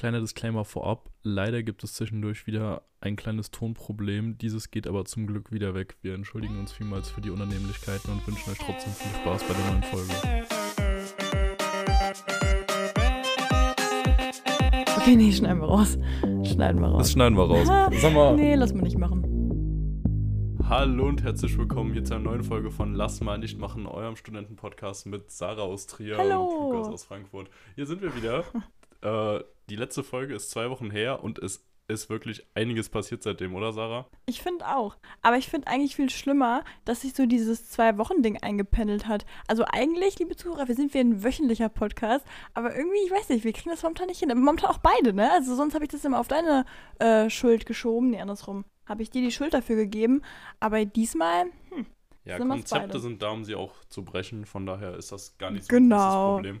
Kleiner Disclaimer vorab. Leider gibt es zwischendurch wieder ein kleines Tonproblem. Dieses geht aber zum Glück wieder weg. Wir entschuldigen uns vielmals für die Unannehmlichkeiten und wünschen euch trotzdem viel Spaß bei der neuen Folge. Okay, nee, schneiden wir raus. Schneiden wir raus. Das schneiden wir raus. Sag mal. Nee, lass mal nicht machen. Hallo und herzlich willkommen hier zu einer neuen Folge von Lass mal nicht machen, eurem Studentenpodcast mit Sarah aus Trier Hallo. und Lukas aus Frankfurt. Hier sind wir wieder. äh, die letzte Folge ist zwei Wochen her und es ist wirklich einiges passiert seitdem, oder Sarah? Ich finde auch. Aber ich finde eigentlich viel schlimmer, dass sich so dieses Zwei-Wochen-Ding eingependelt hat. Also eigentlich, liebe Zuhörer, wir sind wie ein wöchentlicher Podcast, aber irgendwie, ich weiß nicht, wir kriegen das momentan nicht hin. Momentan auch beide, ne? Also sonst habe ich das immer auf deine äh, Schuld geschoben. Nee, andersrum. Habe ich dir die Schuld dafür gegeben. Aber diesmal, hm, Ja, Sind Konzepte sind da, um sie auch zu brechen, von daher ist das gar nicht so Genau. ein großes Problem.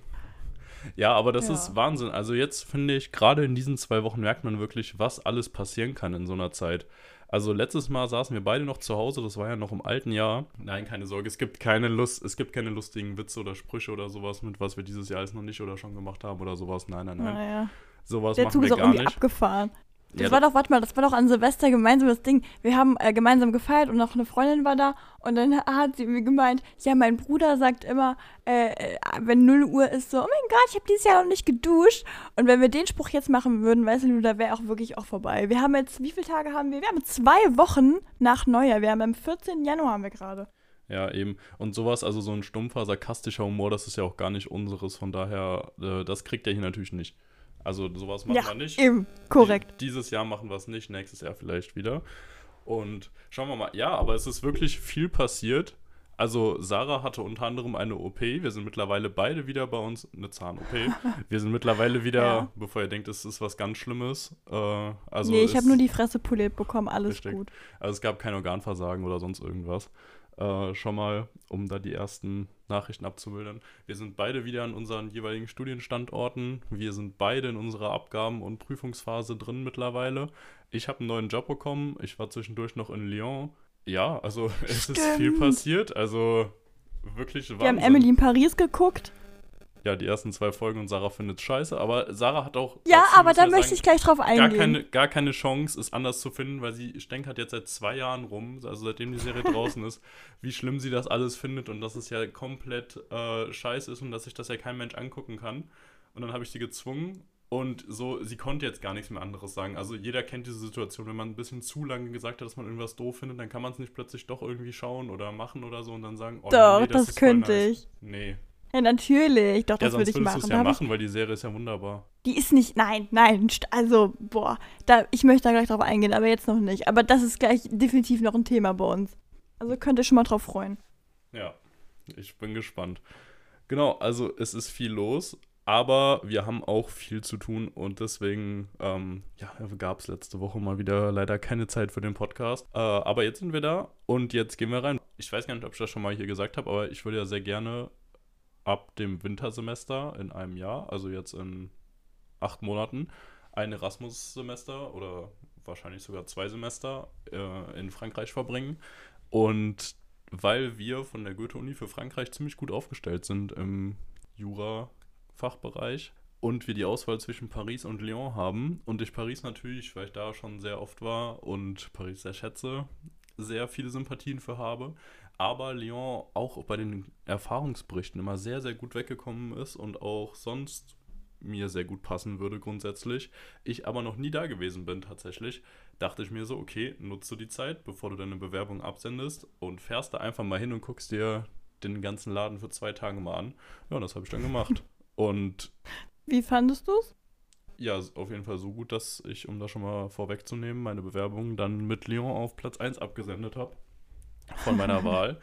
Ja, aber das Ja. ist Wahnsinn. Also jetzt finde ich, gerade in diesen zwei Wochen merkt man wirklich, was alles passieren kann in so einer Zeit. Also letztes Mal saßen wir beide noch zu Hause, das war ja noch im alten Jahr. Nein, keine Sorge, es gibt keine Lust, es gibt keine lustigen Witze oder Sprüche oder sowas, mit was wir dieses Jahr alles noch nicht oder schon gemacht haben oder sowas. Nein, nein, nein. naja. Sowas Der machen Zug ist wir auch gar irgendwie nicht. abgefahren. Das Ja, war doch, warte mal, das war doch an Silvester gemeinsames Ding. Wir haben äh, gemeinsam gefeiert und noch eine Freundin war da und dann hat sie mir gemeint, ja, mein Bruder sagt immer, äh, äh, wenn 0 Uhr ist, so, oh mein Gott, ich habe dieses Jahr noch nicht geduscht. Und wenn wir den Spruch jetzt machen würden, weißt du, da wäre auch wirklich auch vorbei. Wir haben jetzt, wie viele Tage haben wir? Wir haben zwei Wochen nach Neujahr. Wir haben am 14. Januar haben wir gerade. Ja, eben. Und sowas, also so ein stumpfer, sarkastischer Humor, das ist ja auch gar nicht unseres. Von daher, äh, das kriegt er hier natürlich nicht. Also sowas machen ja, wir nicht. eben, korrekt. Die, dieses Jahr machen wir es nicht, nächstes Jahr vielleicht wieder. Und schauen wir mal. Ja, aber es ist wirklich viel passiert. Also Sarah hatte unter anderem eine OP. Wir sind mittlerweile beide wieder bei uns, eine Zahn-OP. Wir sind mittlerweile wieder, Ja. bevor ihr denkt, es ist was ganz Schlimmes. Äh, also nee, ich habe nur die Fresse poliert bekommen, alles Richtig. gut. also es gab kein Organversagen oder sonst irgendwas. Äh, schon mal, um da die ersten Nachrichten abzumildern. Wir sind beide wieder an unseren jeweiligen Studienstandorten. Wir sind beide in unserer Abgaben- und Prüfungsphase drin mittlerweile. Ich habe einen neuen Job bekommen. Ich war zwischendurch noch in Lyon. Ja, also es ist viel Stimmt. passiert. Also wirklich Wir haben Wahnsinn. Emily in Paris geguckt. Ja, die ersten zwei Folgen und Sarah findet scheiße. Aber Sarah hat auch. Ja, aber da möchte ich gleich drauf gar eingehen. keine, gar keine Chance, es anders zu finden, weil sie stänkert jetzt seit zwei Jahren rum, also seitdem die Serie draußen ist, wie schlimm sie das alles findet und dass es ja komplett äh, scheiße ist und dass sich das ja kein Mensch angucken kann. Und dann habe ich sie gezwungen und so, sie konnte jetzt gar nichts mehr anderes sagen. Also jeder kennt diese Situation, wenn man ein bisschen zu lange gesagt hat, dass man irgendwas doof findet, dann kann man es nicht plötzlich doch irgendwie schauen oder machen oder so und dann sagen, oh Doch, nee, das voll könnte nice. ich. Nee. Ja, natürlich. Doch, Ja, das würde ich würdest du machen. ja machen, weil die Serie ist ja wunderbar. Die ist nicht, nein, nein, also, boah, da, ich möchte da gleich drauf eingehen, aber jetzt noch nicht. Aber das ist gleich definitiv noch ein Thema bei uns. Also könnt ihr schon mal drauf freuen. Ja, ich bin gespannt. Genau, also es ist viel los, aber wir haben auch viel zu tun und deswegen ähm, ja, gab es letzte Woche mal wieder leider keine Zeit für den Podcast. Äh, aber jetzt sind wir da und jetzt gehen wir rein. Ich weiß gar nicht, ob ich das schon mal hier gesagt habe, aber ich würde ja sehr gerne ab dem Wintersemester in einem Jahr, also jetzt in acht Monaten, ein Erasmus-Semester oder wahrscheinlich sogar zwei Semester äh, in Frankreich verbringen. Und weil wir von der Goethe-Uni für Frankreich ziemlich gut aufgestellt sind im Jura-Fachbereich und wir die Auswahl zwischen Paris und Lyon haben und ich Paris natürlich, weil ich da schon sehr oft war und Paris sehr schätze, sehr viele Sympathien für habe, aber Lyon auch bei den Erfahrungsberichten immer sehr, sehr gut weggekommen ist und auch sonst mir sehr gut passen würde grundsätzlich. Ich aber noch nie da gewesen bin tatsächlich, dachte ich mir so, okay, nutze die Zeit, bevor du deine Bewerbung absendest und fährst da einfach mal hin und guckst dir den ganzen Laden für zwei Tage mal an. Ja, das habe ich dann gemacht. Und Wie fandest du's? ja, ist auf jeden Fall so gut, dass ich, um das schon mal vorwegzunehmen, meine Bewerbung dann mit Lyon auf Platz 1 abgesendet habe. Von meiner Wahl.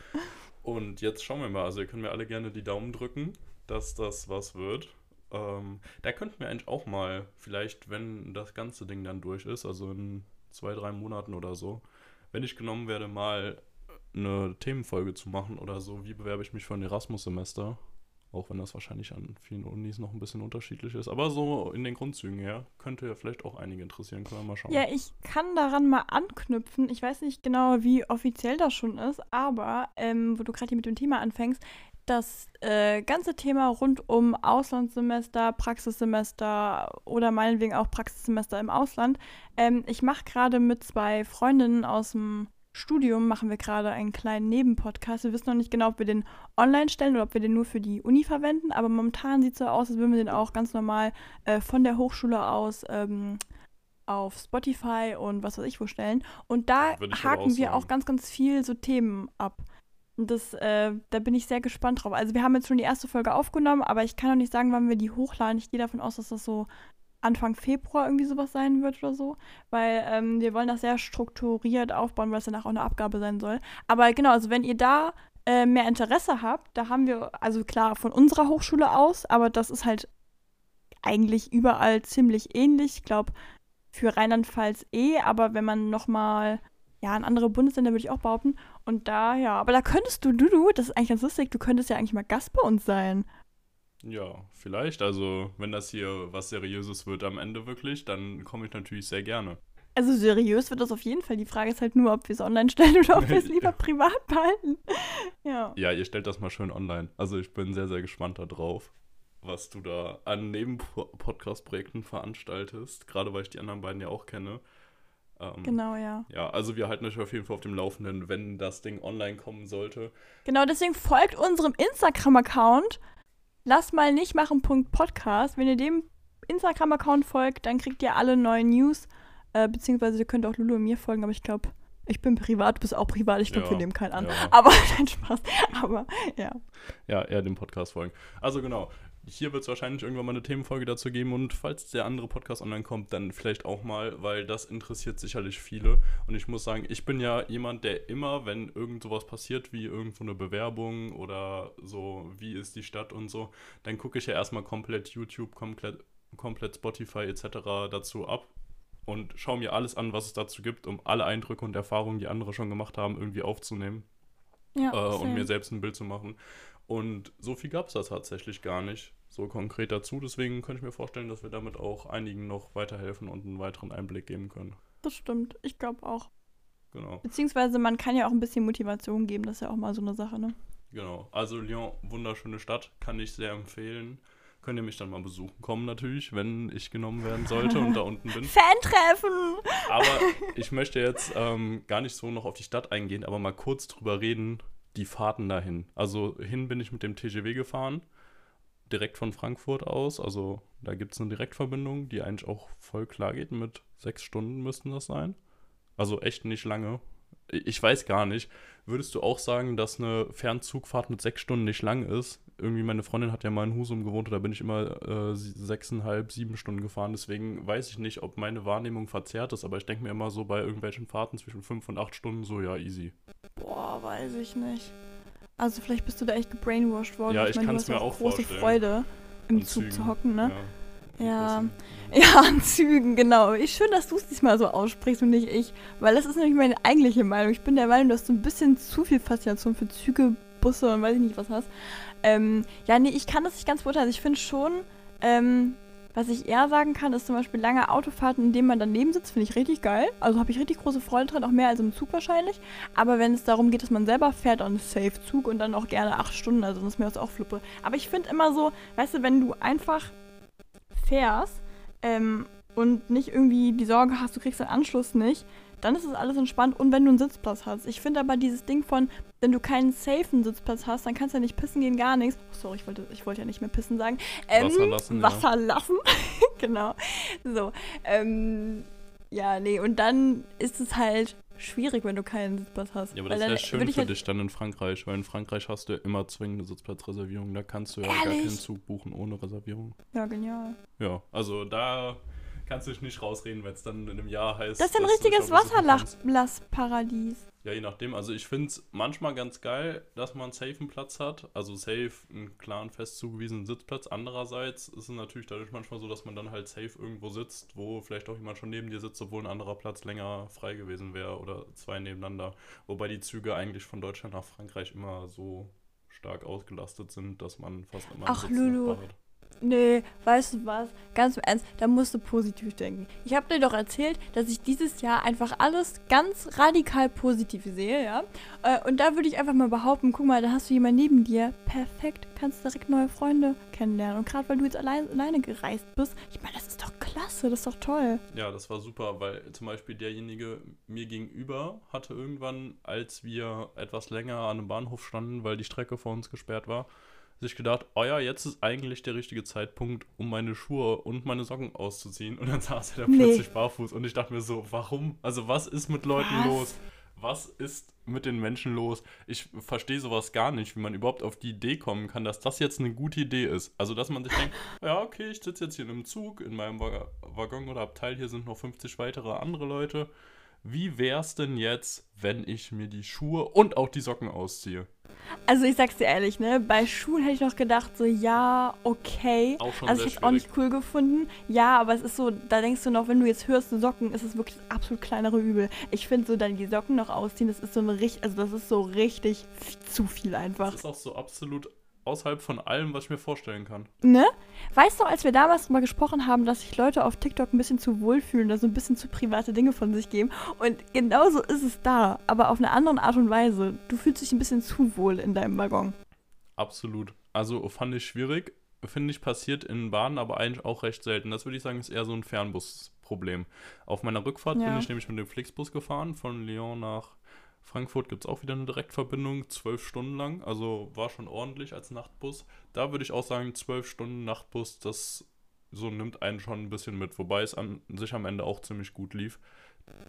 Und jetzt schauen wir mal. Also, ihr könnt mir alle gerne die Daumen drücken, dass das was wird. Ähm, da könnten wir eigentlich auch mal, vielleicht, wenn das ganze Ding dann durch ist, also in zwei, drei Monaten oder so, wenn ich genommen werde, mal eine Themenfolge zu machen oder so, wie bewerbe ich mich für ein Erasmus-Semester. Auch wenn das wahrscheinlich an vielen Unis noch ein bisschen unterschiedlich ist. Aber so in den Grundzügen her könnte ja vielleicht auch einige interessieren. Können wir mal schauen. Ja, ich kann daran mal anknüpfen. Ich weiß nicht genau, wie offiziell das schon ist, aber ähm, wo du gerade hier mit dem Thema anfängst, das äh, ganze Thema rund um Auslandssemester, Praxissemester oder meinetwegen auch Praxissemester im Ausland. Ähm, ich mache gerade mit zwei Freundinnen aus dem Studium, machen wir gerade einen kleinen Nebenpodcast. Wir wissen noch nicht genau, ob wir den online stellen oder ob wir den nur für die Uni verwenden, aber momentan sieht es so aus, als würden wir den auch ganz normal äh, von der Hochschule aus ähm, auf Spotify und was weiß ich wo stellen. Und da haken auch wir auch ganz, ganz viel so Themen ab. Und das, äh, da bin ich sehr gespannt drauf. Also wir haben jetzt schon die erste Folge aufgenommen, aber ich kann noch nicht sagen, wann wir die hochladen. Ich gehe davon aus, dass das so Anfang Februar irgendwie sowas sein wird oder so. Weil ähm, wir wollen das sehr strukturiert aufbauen, weil es danach auch eine Abgabe sein soll. Aber genau, also wenn ihr da äh, mehr Interesse habt, da haben wir, also klar, von unserer Hochschule aus, aber das ist halt eigentlich überall ziemlich ähnlich. Ich glaube, für Rheinland-Pfalz eh, aber wenn man nochmal ja, in andere Bundesländer würde ich auch behaupten. Und da, ja, aber da könntest du, du, du, das ist eigentlich ganz lustig, du könntest ja eigentlich mal Gast bei uns sein. Ja, vielleicht. Also, wenn das hier was Seriöses wird am Ende wirklich, dann komme ich natürlich sehr gerne. Also seriös wird das auf jeden Fall. Die Frage ist halt nur, ob wir es online stellen oder ob wir es lieber privat behalten. Ja. Ja, ihr stellt das mal schön online. Also ich bin sehr, sehr gespannt darauf, was du da an Nebenpodcast-Projekten veranstaltest. Gerade weil ich die anderen beiden ja auch kenne. Ähm, genau, ja. Ja, also wir halten euch auf jeden Fall auf dem Laufenden, wenn das Ding online kommen sollte. Genau, deswegen folgt unserem Instagram-Account. Lass mal nicht machen. Podcast. Wenn ihr dem Instagram-Account folgt, dann kriegt ihr alle neuen News. Äh, beziehungsweise ihr könnt auch Lulu und mir folgen, aber ich glaube, ich bin privat, du bist auch privat. Ich glaube, ja, wir nehmen keinen an. Ja. Aber dein Spaß. Aber ja. Ja, eher dem Podcast folgen. Also genau, hier wird es wahrscheinlich irgendwann mal eine Themenfolge dazu geben und falls der andere Podcast online kommt, dann vielleicht auch mal, weil das interessiert sicherlich viele. Und ich muss sagen, ich bin ja jemand, der immer, wenn irgend sowas passiert, wie irgendwo eine Bewerbung oder so, wie ist die Stadt und so, dann gucke ich ja erstmal komplett YouTube, komplett, komplett Spotify etc. dazu ab und schaue mir alles an, was es dazu gibt, um alle Eindrücke und Erfahrungen, die andere schon gemacht haben, irgendwie aufzunehmen. Ja, äh, und mir selbst ein Bild zu machen. Und so viel gab es da tatsächlich gar nicht so konkret dazu. Deswegen könnte ich mir vorstellen, dass wir damit auch einigen noch weiterhelfen und einen weiteren Einblick geben können. Das stimmt. Ich glaube auch. Genau. Beziehungsweise man kann ja auch ein bisschen Motivation geben. Das ist ja auch mal so eine Sache, ne? Genau. Also Lyon, wunderschöne Stadt. Kann ich sehr empfehlen. Könnt ihr mich dann mal besuchen kommen natürlich, wenn ich genommen werden sollte und da unten bin. Fan-Treffen! Aber ich möchte jetzt ähm, gar nicht so noch auf die Stadt eingehen, aber mal kurz drüber reden, die Fahrten dahin. Also hin bin ich mit dem TGW gefahren direkt von Frankfurt aus. Also da gibt es eine Direktverbindung, die eigentlich auch voll klar geht. Mit sechs Stunden müssten das sein. Also echt nicht lange. Ich weiß gar nicht. Würdest du auch sagen, dass eine Fernzugfahrt mit sechs Stunden nicht lang ist? Irgendwie meine Freundin hat ja mal in Husum gewohnt und da bin ich immer äh, sechseinhalb, sieben Stunden gefahren. Deswegen weiß ich nicht, ob meine Wahrnehmung verzerrt ist, aber ich denke mir immer so bei irgendwelchen Fahrten zwischen fünf und acht Stunden so, ja, easy. Boah, weiß ich nicht. Also vielleicht bist du da echt gebrainwashed worden. Ja, ich, ich kann es mir auch große vorstellen. Freude, im an Zug Zügen. zu hocken, ne? Ja. Ja, ja, an Zügen, genau. Ich, schön, dass du es diesmal so aussprichst und nicht ich. Weil das ist nämlich meine eigentliche Meinung. Ich bin der Meinung, dass du ein bisschen zu viel Faszination für Züge, Busse und weiß ich nicht was hast. Ähm, ja, nee, ich kann das nicht ganz beurteilen. Also ich finde schon, ähm, was ich eher sagen kann, ist zum Beispiel lange Autofahrten, in denen man daneben sitzt, finde ich richtig geil. Also habe ich richtig große Freude dran, auch mehr als im Zug wahrscheinlich. Aber wenn es darum geht, dass man selber fährt, dann Safe-Zug und dann auch gerne acht Stunden, also ist mir das auch flippe. Aber ich finde immer so, weißt du, wenn du einfach fährst ähm, und nicht irgendwie die Sorge hast, du kriegst den Anschluss nicht, dann ist es alles entspannt und wenn du einen Sitzplatz hast. Ich finde aber dieses Ding von, wenn du keinen safen Sitzplatz hast, dann kannst du ja nicht pissen gehen, gar nichts. Oh, sorry, ich wollte, ich wollte ja nicht mehr pissen sagen. Ähm, Wasser lassen. Wasser ja. lassen, genau. So, ähm, ja, nee, und dann ist es halt schwierig, wenn du keinen Sitzplatz hast. Ja, aber das wäre schön für halt dich dann in Frankreich, weil in Frankreich hast du immer zwingende Sitzplatzreservierung. Da kannst du ja Ehrlich? gar keinen Zug buchen ohne Reservierung. Ja, genial. Ja, also da kannst du dich nicht rausreden, wenn es dann in einem Jahr heißt. Das ist ein richtiges Wasserlassparadies. Ja, je nachdem. Also ich finde es manchmal ganz geil, dass man safe einen Platz hat. Also safe einen klaren, fest zugewiesenen Sitzplatz. Andererseits ist es natürlich dadurch manchmal so, dass man dann halt safe irgendwo sitzt, wo vielleicht auch jemand schon neben dir sitzt, obwohl ein anderer Platz länger frei gewesen wäre oder zwei nebeneinander. Wobei die Züge eigentlich von Deutschland nach Frankreich immer so stark ausgelastet sind, dass man fast immer Ach, Lulu. Nee, weißt du was? Ganz im Ernst, da musst du positiv denken. Ich habe dir doch erzählt, dass ich dieses Jahr einfach alles ganz radikal positiv sehe, ja? Äh, und da würde ich einfach mal behaupten, guck mal, da hast du jemanden neben dir. Perfekt, kannst direkt neue Freunde kennenlernen. Und gerade weil du jetzt allein, alleine gereist bist, ich meine, das ist doch klasse, das ist doch toll. Ja, das war super, weil zum Beispiel derjenige mir gegenüber hatte irgendwann, als wir etwas länger an einem Bahnhof standen, weil die Strecke vor uns gesperrt war, sich gedacht, oh ja, jetzt ist eigentlich der richtige Zeitpunkt, um meine Schuhe und meine Socken auszuziehen. Und dann saß er da Nee. plötzlich barfuß und ich dachte mir so, warum? Also was ist mit Leuten Was? los? Was ist mit den Menschen los? Ich verstehe sowas gar nicht, wie man überhaupt auf die Idee kommen kann, dass das jetzt eine gute Idee ist. Also, dass man sich denkt, ja, okay, ich sitze jetzt hier in einem Zug, in meinem Wa- Waggon oder Abteil, hier sind noch 50 weitere andere Leute. Wie wär's denn jetzt, wenn ich mir die Schuhe und auch die Socken ausziehe? Also ich sag's dir ehrlich, ne? Bei Schuhen hätte ich noch gedacht, so ja, okay. Auch schon Also ich hätte auch nicht cool gefunden. Ja, aber es ist so, da denkst du noch, wenn du jetzt hörst, so Socken, ist es wirklich das absolut kleinere Übel. Ich finde so dann die Socken noch ausziehen, das ist so eine richtig, also das ist so richtig zu viel einfach. Das ist auch so absolut außerhalb von allem, was ich mir vorstellen kann. Ne? Weißt du, als wir damals drüber gesprochen haben, dass sich Leute auf TikTok ein bisschen zu wohl fühlen, da so ein bisschen zu private Dinge von sich geben. Und genauso ist es da, aber auf eine andere Art und Weise. Du fühlst dich ein bisschen zu wohl in deinem Waggon. Absolut. Also fand ich schwierig. Finde ich passiert in Bahnen, aber eigentlich auch recht selten. Das würde ich sagen, ist eher so ein Fernbus-Problem. Auf meiner Rückfahrt Ja. bin ich nämlich mit dem Flixbus gefahren. Von Lyon nach Frankfurt gibt es auch wieder eine Direktverbindung, zwölf Stunden lang. Also war schon ordentlich als Nachtbus. Da würde ich auch sagen, zwölf Stunden Nachtbus, das so nimmt einen schon ein bisschen mit. Wobei es an sich am Ende auch ziemlich gut lief.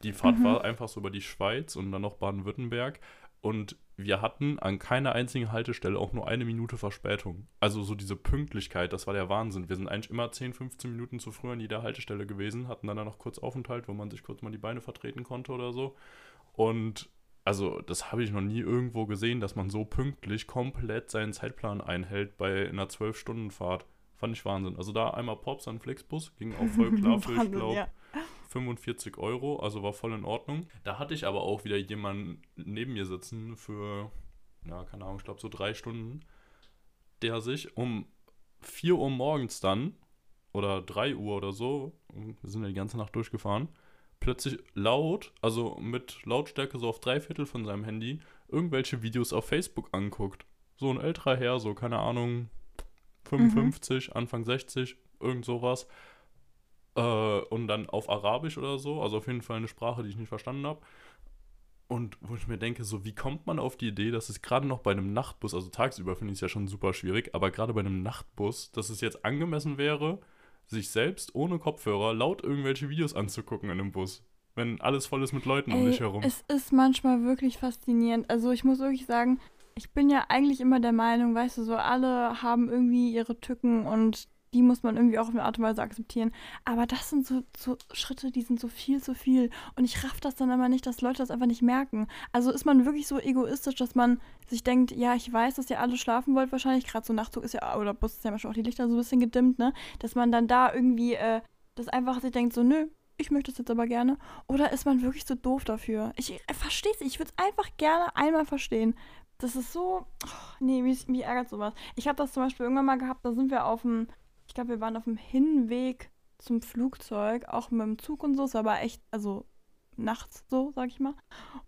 Die Fahrt Mhm. war einfach so über die Schweiz und dann noch Baden-Württemberg. Und wir hatten an keiner einzigen Haltestelle auch nur eine Minute Verspätung. Also so diese Pünktlichkeit, das war der Wahnsinn. Wir sind eigentlich immer 10, 15 Minuten zu früh an jeder Haltestelle gewesen, hatten dann da noch kurz Aufenthalt, wo man sich kurz mal die Beine vertreten konnte oder so. Und also das habe ich noch nie irgendwo gesehen, dass man so pünktlich komplett seinen Zeitplan einhält bei einer 12-Stunden-Fahrt. Fand ich Wahnsinn. Also da einmal Pops an Flixbus, ging auch voll klar für, ich glaube, ja. 45 Euro, also war voll in Ordnung. Da hatte ich aber auch wieder jemanden neben mir sitzen für, ja, keine Ahnung, ich glaube so drei Stunden, der sich um 4 Uhr morgens dann, oder 3 Uhr oder so, wir sind ja die ganze Nacht durchgefahren, plötzlich laut, also mit Lautstärke so auf drei Viertel von seinem Handy, irgendwelche Videos auf Facebook anguckt. So ein älterer Herr, so keine Ahnung, 55, Anfang 60, irgend sowas. Äh, und dann auf Arabisch oder so, also auf jeden Fall eine Sprache, die ich nicht verstanden habe. Und wo ich mir denke, so wie kommt man auf die Idee, dass es gerade noch bei einem Nachtbus, also tagsüber finde ich es ja schon super schwierig, aber gerade bei einem Nachtbus, dass es jetzt angemessen wäre, sich selbst ohne Kopfhörer laut irgendwelche Videos anzugucken in einem Bus, wenn alles voll ist mit Leuten um Ey, dich herum. Es ist manchmal wirklich faszinierend. Also ich muss wirklich sagen, ich bin ja eigentlich immer der Meinung, weißt du, so alle haben irgendwie ihre Tücken und die muss man irgendwie auch auf eine Art und Weise akzeptieren. Aber das sind so, so Schritte, die sind so viel zu viel. Und ich raff das dann immer nicht, dass Leute das einfach nicht merken. Also ist man wirklich so egoistisch, dass man sich denkt, ja, ich weiß, dass ihr alle schlafen wollt, wahrscheinlich. Gerade so Nachtzug ist ja, oder Bus ist ja manchmal auch die Lichter so ein bisschen gedimmt, ne? Dass man dann da irgendwie, äh, das einfach sich denkt, so, nö, ich möchte das jetzt aber gerne. Oder ist man wirklich so doof dafür? Ich äh, verstehe es, ich würde es einfach gerne einmal verstehen. Das ist so, oh, nee, mich, mich ärgert sowas. Ich habe das zum Beispiel irgendwann mal gehabt, da sind wir auf dem, ich glaube, wir waren auf dem Hinweg zum Flugzeug, auch mit dem Zug und so, es war aber echt, also nachts so, sag ich mal.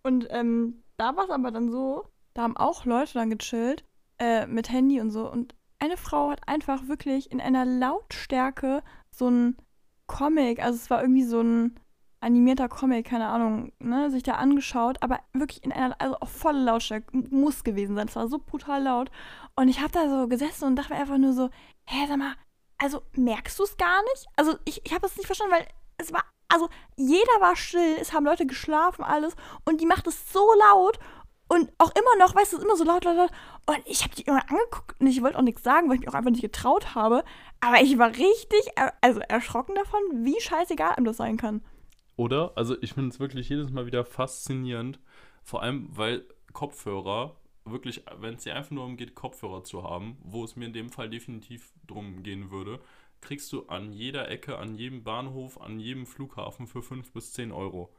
Und ähm, da war es aber dann so, da haben auch Leute dann gechillt, äh, mit Handy und so. Und eine Frau hat einfach wirklich in einer Lautstärke so ein Comic, also es war irgendwie so ein animierter Comic, keine Ahnung, ne, sich da angeschaut, aber wirklich in einer, also auf volle Lautstärke, muss gewesen sein. Es war so brutal laut. Und ich habe da so gesessen und dachte mir einfach nur so, hä, sag mal, also merkst du es gar nicht? Also ich, ich habe es nicht verstanden, weil es war, also jeder war still, es haben Leute geschlafen, alles, und die macht es so laut und auch immer noch, weißt du, es ist immer so laut, laut, laut. Und ich habe die immer angeguckt und ich wollte auch nichts sagen, weil ich mich auch einfach nicht getraut habe. Aber ich war richtig, er also erschrocken davon, wie scheißegal einem das sein kann. Oder? Also ich finde es wirklich jedes Mal wieder faszinierend. Vor allem, weil Kopfhörer, wirklich, wenn es dir einfach nur darum geht, Kopfhörer zu haben, wo es mir in dem Fall definitiv drum gehen würde, kriegst du an jeder Ecke, an jedem Bahnhof, an jedem Flughafen für 5 bis 10 Euro.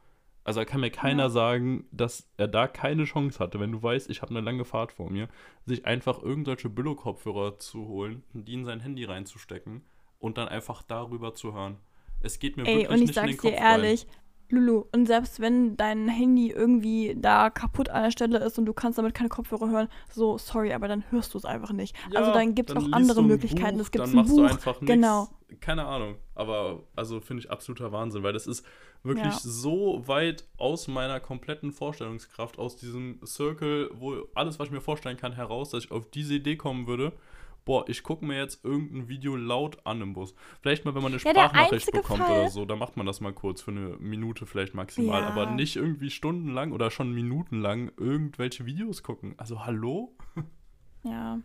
Also da kann mir keiner Ja. sagen, dass er da keine Chance hatte, wenn du weißt, ich habe eine lange Fahrt vor mir, sich einfach irgendwelche Billo-Kopfhörer zu holen, die in sein Handy reinzustecken und dann einfach darüber zu hören. Es geht mir Ey, wirklich und ich nicht in sag's den dir Kopf ehrlich, Lulu, und selbst wenn dein Handy irgendwie da kaputt an der Stelle ist und du kannst damit keine Kopfhörer hören, so, sorry, aber dann hörst du es einfach nicht. rein. also dann gibt's auch liest andere Möglichkeiten. Buch, es gibt dann ein machst Buch. du einfach nichts. genau. Keine Ahnung. Aber also finde ich absoluter Wahnsinn, weil das ist wirklich Ja. so weit aus meiner kompletten Vorstellungskraft, aus diesem Circle, wo alles, was ich mir vorstellen kann, heraus, dass ich auf diese Idee kommen würde. Boah, ich gucke mir jetzt irgendein Video laut an im Bus. Vielleicht mal, wenn man eine Ja, Sprachnachricht einzige bekommt Fall- oder so, da macht man das mal kurz für eine Minute vielleicht maximal. Ja. Aber nicht irgendwie stundenlang oder schon minutenlang irgendwelche Videos gucken. Also hallo? Ja.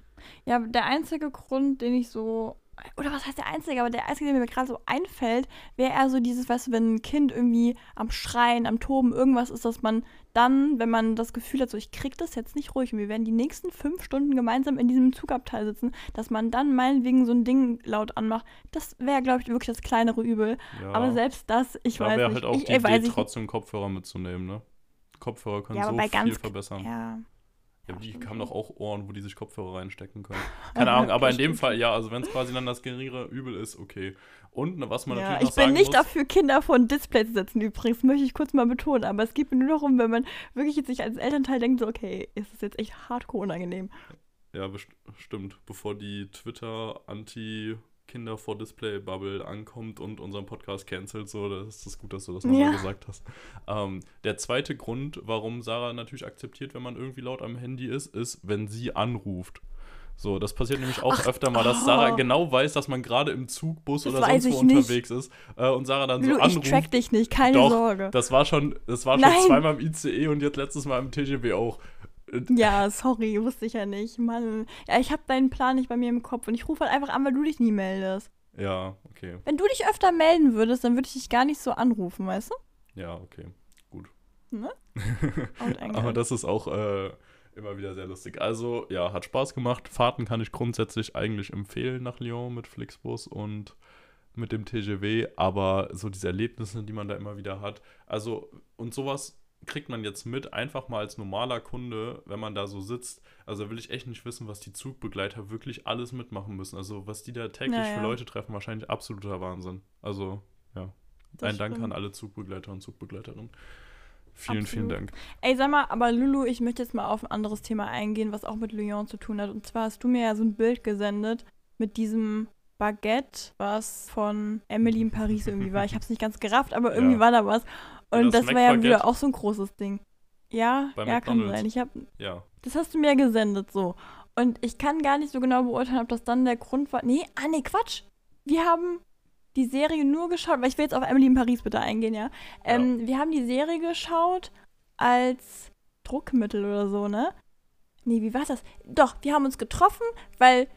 Ja, der einzige Grund, den ich so. Oder was heißt der einzige? Aber der einzige, der mir gerade so einfällt, wäre eher so dieses, weißt du, wenn ein Kind irgendwie am Schreien, am Toben, irgendwas ist, dass man dann, wenn man das Gefühl hat, so ich krieg das jetzt nicht ruhig und wir werden die nächsten fünf Stunden gemeinsam in diesem Zugabteil sitzen, dass man dann meinetwegen so ein Ding laut anmacht, das wäre, glaube ich, wirklich das kleinere Übel. Ja. Aber selbst das, ich da weiß wäre nicht. halt auch ich, die ey, Idee, trotzdem Kopfhörer mitzunehmen, ne? Kopfhörer können Ja, so viel ganz- verbessern. ja. Ja, die haben doch auch Ohren, wo die sich Kopfhörer reinstecken können. Keine Ahnung, aber in dem Fall, ja, also wenn es quasi dann das geringere Übel ist, okay. Und was man Ja, natürlich ich noch sagen bin nicht muss, dafür, Kinder vor ein Display zu setzen, übrigens, möchte ich kurz mal betonen. Aber es geht mir nur darum, wenn man wirklich jetzt sich als Elternteil denkt, so, okay, ist das jetzt echt hardcore unangenehm. Ja, best stimmt, bevor die Twitter anti Kinder vor Display Bubble ankommt und unseren Podcast cancelt, so, das ist das gut, dass du das nochmal Ja. gesagt hast. Ähm, der zweite Grund, warum Sarah natürlich akzeptiert, wenn man irgendwie laut am Handy ist, ist, wenn sie anruft. So, das passiert nämlich auch Ach, öfter mal, dass oh. Sarah genau weiß, dass man gerade im Zug, Bus Das oder sonst wo nicht. unterwegs ist äh, und Sarah dann so Lulu, ich anruft. track dich nicht, keine Doch, Sorge. Das war schon, das war schon Nein. zweimal im ICE und jetzt letztes Mal im TGW auch. Ja, sorry, wusste ich ja nicht. Mann. Ja, ich habe deinen Plan nicht bei mir im Kopf und ich rufe halt einfach an, weil du dich nie meldest. Ja, okay. Wenn du dich öfter melden würdest, dann würde ich dich gar nicht so anrufen, weißt du? Ja, okay. Gut. Ne? Aber das ist auch äh, immer wieder sehr lustig. Also, ja, hat Spaß gemacht. Fahrten kann ich grundsätzlich eigentlich empfehlen nach Lyon mit Flixbus und mit dem TGW, aber so diese Erlebnisse, die man da immer wieder hat. Also, und sowas kriegt man jetzt mit, einfach mal als normaler Kunde, wenn man da so sitzt. Also will ich echt nicht wissen, was die Zugbegleiter wirklich alles mitmachen müssen. Also was die da täglich Ja, für. Leute treffen, wahrscheinlich absoluter Wahnsinn. Also, ja. Das Ein Dank an alle Zugbegleiter und Zugbegleiterinnen. Vielen, vielen Absolut. Dank. Ey, sag mal, aber Lulu, ich möchte jetzt mal auf ein anderes Thema eingehen, was auch mit Lyon zu tun hat. Und zwar hast du mir ja so ein Bild gesendet mit diesem Baguette, was von Emily in Paris irgendwie war. Ich habe es nicht ganz gerafft, aber irgendwie Ja. war da was. Ja, Und das das, war ja wieder auch so ein großes Ding. Ja, Bei ja, kann sein. Ich hab, Ja. das hast du mir ja gesendet, so. Und ich kann gar nicht so genau beurteilen, ob das dann der Grund war. Nee, ah, nee, Quatsch. Wir haben die Serie nur geschaut, weil ich will jetzt auf Emily in Paris bitte eingehen, ja. Ähm, Wir haben die Serie geschaut als Druckmittel oder so, ne? Nee, wie war das? Doch, wir haben uns getroffen, weil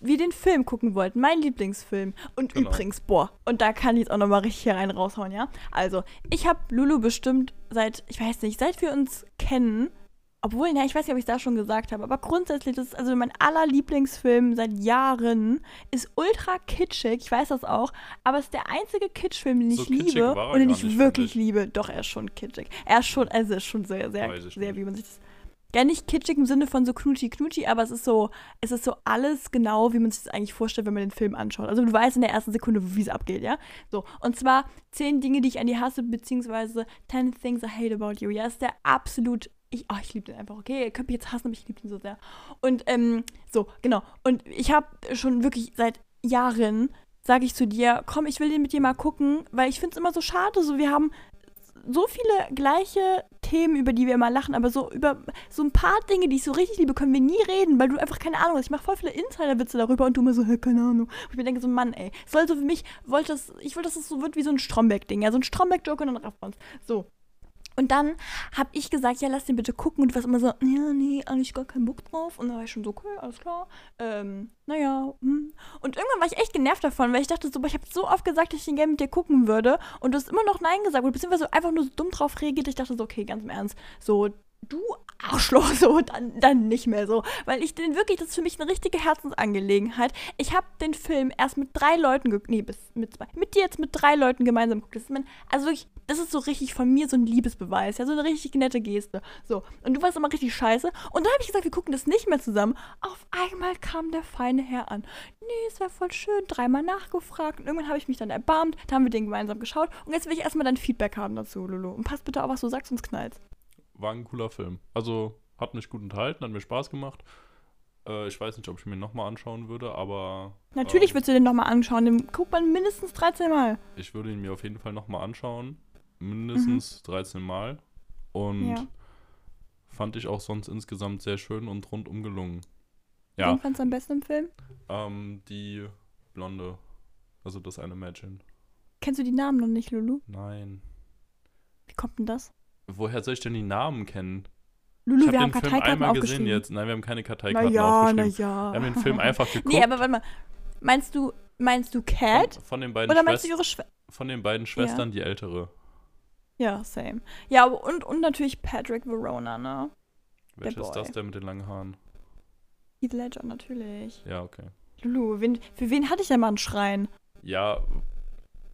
wir den Film gucken wollten, mein Lieblingsfilm. Und Genau. übrigens, boah, und da kann ich jetzt auch nochmal richtig hier rein raushauen, ja? Also, ich habe Lulu bestimmt seit, ich weiß nicht, seit wir uns kennen, obwohl, ne, ich weiß nicht, ob ich es da schon gesagt habe, aber grundsätzlich, das ist also mein allerlieblingsfilm seit Jahren, ist ultra kitschig, ich weiß das auch, aber es ist der einzige Kitschfilm, den So ich liebe und den ich wirklich liebe. Doch, er ist schon kitschig. Er ist schon, also er ist schon sehr, sehr, sehr, wie man sich das. Ja, nicht kitschig im Sinne von so knutschi knutschi, aber es ist so, es ist so alles genau, wie man sich das eigentlich vorstellt, wenn man den Film anschaut. Also du weißt in der ersten Sekunde, wie es abgeht, ja? So, und zwar zehn Dinge, die ich an dir hasse, beziehungsweise 10 things I hate about you. Ja, ist der absolut, ich, oh, ich liebe den einfach, okay? Ihr könnt mich jetzt hassen, aber ich liebe den so sehr. Und, ähm, so, genau. Und ich habe schon wirklich seit Jahren, sage ich zu dir, komm, ich will den mit dir mal gucken, weil ich finde es immer so schade, so wir haben so viele gleiche Themen, über die wir immer lachen, aber so über so ein paar Dinge, die ich so richtig liebe, können wir nie reden, weil du einfach keine Ahnung hast. Ich mache voll viele Insider-Witze darüber und du immer so, hä, keine Ahnung. Und ich mir denke so, Mann, ey, es soll so für mich, wollte das, ich will, dass es so wird wie so ein Stromberg-Ding, ja, so ein Stromberg-Joke und dann raffen wir uns. So. Und dann habe ich gesagt, ja, lass den bitte gucken. Und du warst immer so, ja, nee, eigentlich gar keinen Bock drauf. Und dann war ich schon so, okay, alles klar. Ähm, naja, hm. Und irgendwann war ich echt genervt davon, weil ich dachte so, ich habe so oft gesagt, dass ich den gerne mit dir gucken würde. Und du hast immer noch Nein gesagt. Oder beziehungsweise einfach nur so dumm drauf reagiert. Ich dachte so, okay, ganz im Ernst. So, du Arschloch, so, dann, dann nicht mehr so. Weil ich den wirklich, das ist für mich eine richtige Herzensangelegenheit. Ich habe den Film erst mit drei Leuten nee, bis, mit zwei, mit dir jetzt mit drei Leuten gemeinsam geguckt. Das ist mein, also wirklich, das ist so richtig von mir so ein Liebesbeweis, ja, so eine richtig nette Geste. So, und du warst immer richtig scheiße. Und dann habe ich gesagt, wir gucken das nicht mehr zusammen. Auf einmal kam der feine Herr an. Nee, es wäre voll schön, dreimal nachgefragt. Und irgendwann habe ich mich dann erbarmt, da haben wir den gemeinsam geschaut. Und jetzt will ich erstmal dein Feedback haben dazu, Lulu. Und pass bitte auf, was du sagst, sonst knallt's war ein cooler Film. Also hat mich gut unterhalten, hat mir Spaß gemacht. Äh, ich weiß nicht, ob ich mir nochmal anschauen würde, aber. Natürlich ähm, würdest du den nochmal anschauen. Den guckt man mindestens 13 Mal. Ich würde ihn mir auf jeden Fall nochmal anschauen. Mindestens mhm. 13 Mal. Und ja. fand ich auch sonst insgesamt sehr schön und rundum gelungen. Ja. Wen fandst du am besten im Film? Ähm, die Blonde. Also das eine Mädchen. Kennst du die Namen noch nicht, Lulu? Nein. Wie kommt denn das? Woher soll ich denn die Namen kennen? Lulu, ich wir hab haben den Film einmal gesehen jetzt. Nein, wir haben keine Karteikarten ja, aufgeschrieben. Ja. Wir haben den Film einfach geguckt. Nee, aber warte mal. Meinst du, meinst du Cat? Von, von den beiden Oder meinst du ihre Schwester? Von den beiden Schwestern ja. die ältere. Ja, same. Ja, und, und natürlich Patrick Verona, ne? Welcher ist das, der mit den langen Haaren? Heath Ledger, natürlich. Ja, okay. Lulu, wen, für wen hatte ich denn mal einen Schrein? Ja,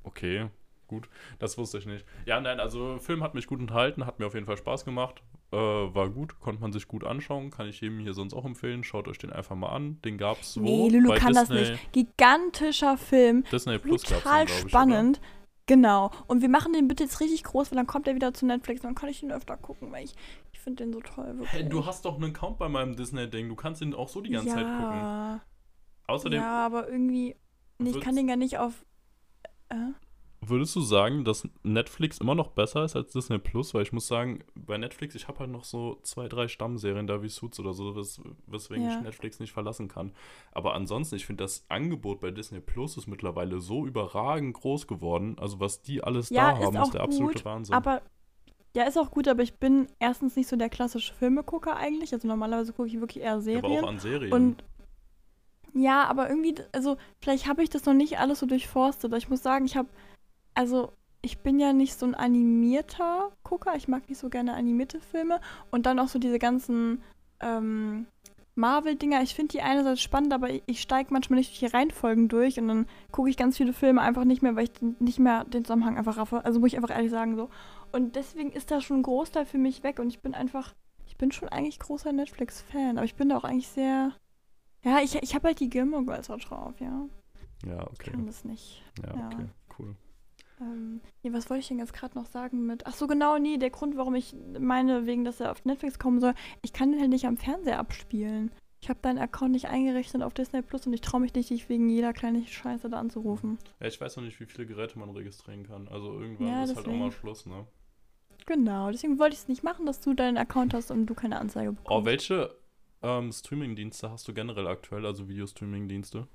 okay gut. Das wusste ich nicht. Ja, nein, also Film hat mich gut enthalten, hat mir auf jeden Fall Spaß gemacht. Äh, war gut, konnte man sich gut anschauen. Kann ich jedem hier sonst auch empfehlen. Schaut euch den einfach mal an. Den gab es wo? Nee, Lulu Bei kann Disney. das nicht. Gigantischer Film. Disney Plus Total den, spannend. Ich, Genau. Und wir machen den bitte jetzt richtig groß, weil dann kommt er wieder zu Netflix und dann kann ich ihn öfter gucken, weil ich, ich finde den so toll. Hey, du hast doch einen Account bei meinem Disney-Ding. Du kannst ihn auch so die ganze ja. Zeit gucken. Außerdem. Ja, aber irgendwie. Nee, ich kann den gar nicht auf. Äh? Würdest du sagen, dass Netflix immer noch besser ist als Disney Plus? Weil ich muss sagen, bei Netflix, ich habe halt noch so zwei, drei Stammserien da wie Suits oder so, wes weswegen ja. ich Netflix nicht verlassen kann. Aber ansonsten, ich finde, das Angebot bei Disney Plus ist mittlerweile so überragend groß geworden. Also, was die alles ja, da haben, ist der absolute gut, Wahnsinn. Aber ja, ist auch gut, aber ich bin erstens nicht so der klassische Filmegucker eigentlich. Also normalerweise gucke ich wirklich eher Serien. aber auch an Serien. Und ja, aber irgendwie, also vielleicht habe ich das noch nicht alles so durchforstet. Aber ich muss sagen, ich habe also ich bin ja nicht so ein animierter Gucker. Ich mag nicht so gerne animierte Filme. Und dann auch so diese ganzen ähm, Marvel-Dinger. Ich finde die einerseits spannend, aber ich, steige manchmal nicht durch die Reihenfolgen durch und dann gucke ich ganz viele Filme einfach nicht mehr, weil ich nicht mehr den Zusammenhang einfach raffe. Also muss ich einfach ehrlich sagen so. Und deswegen ist da schon ein Großteil für mich weg und ich bin einfach, ich bin schon eigentlich großer Netflix-Fan, aber ich bin da auch eigentlich sehr, ja, ich, ich habe halt die Gilmore Girls auch drauf, ja. Ja, okay. Ich kann das nicht. Ja, okay, ja. cool. Ähm, nee, was wollte ich denn jetzt gerade noch sagen mit. Ach so, genau, nee, der Grund, warum ich meine, wegen, dass er auf Netflix kommen soll, ich kann den halt nicht am Fernseher abspielen. Ich habe deinen Account nicht eingerichtet auf Disney Plus und ich traue mich nicht, dich wegen jeder kleinen Scheiße da anzurufen. Ja, ich weiß noch nicht, wie viele Geräte man registrieren kann. Also irgendwann ja, ist halt auch mal Schluss, ne? Genau, deswegen wollte ich es nicht machen, dass du deinen Account hast und du keine Anzeige bekommst. Oh, welche ähm, Streaming-Dienste hast du generell aktuell, also Videostreaming-Dienste?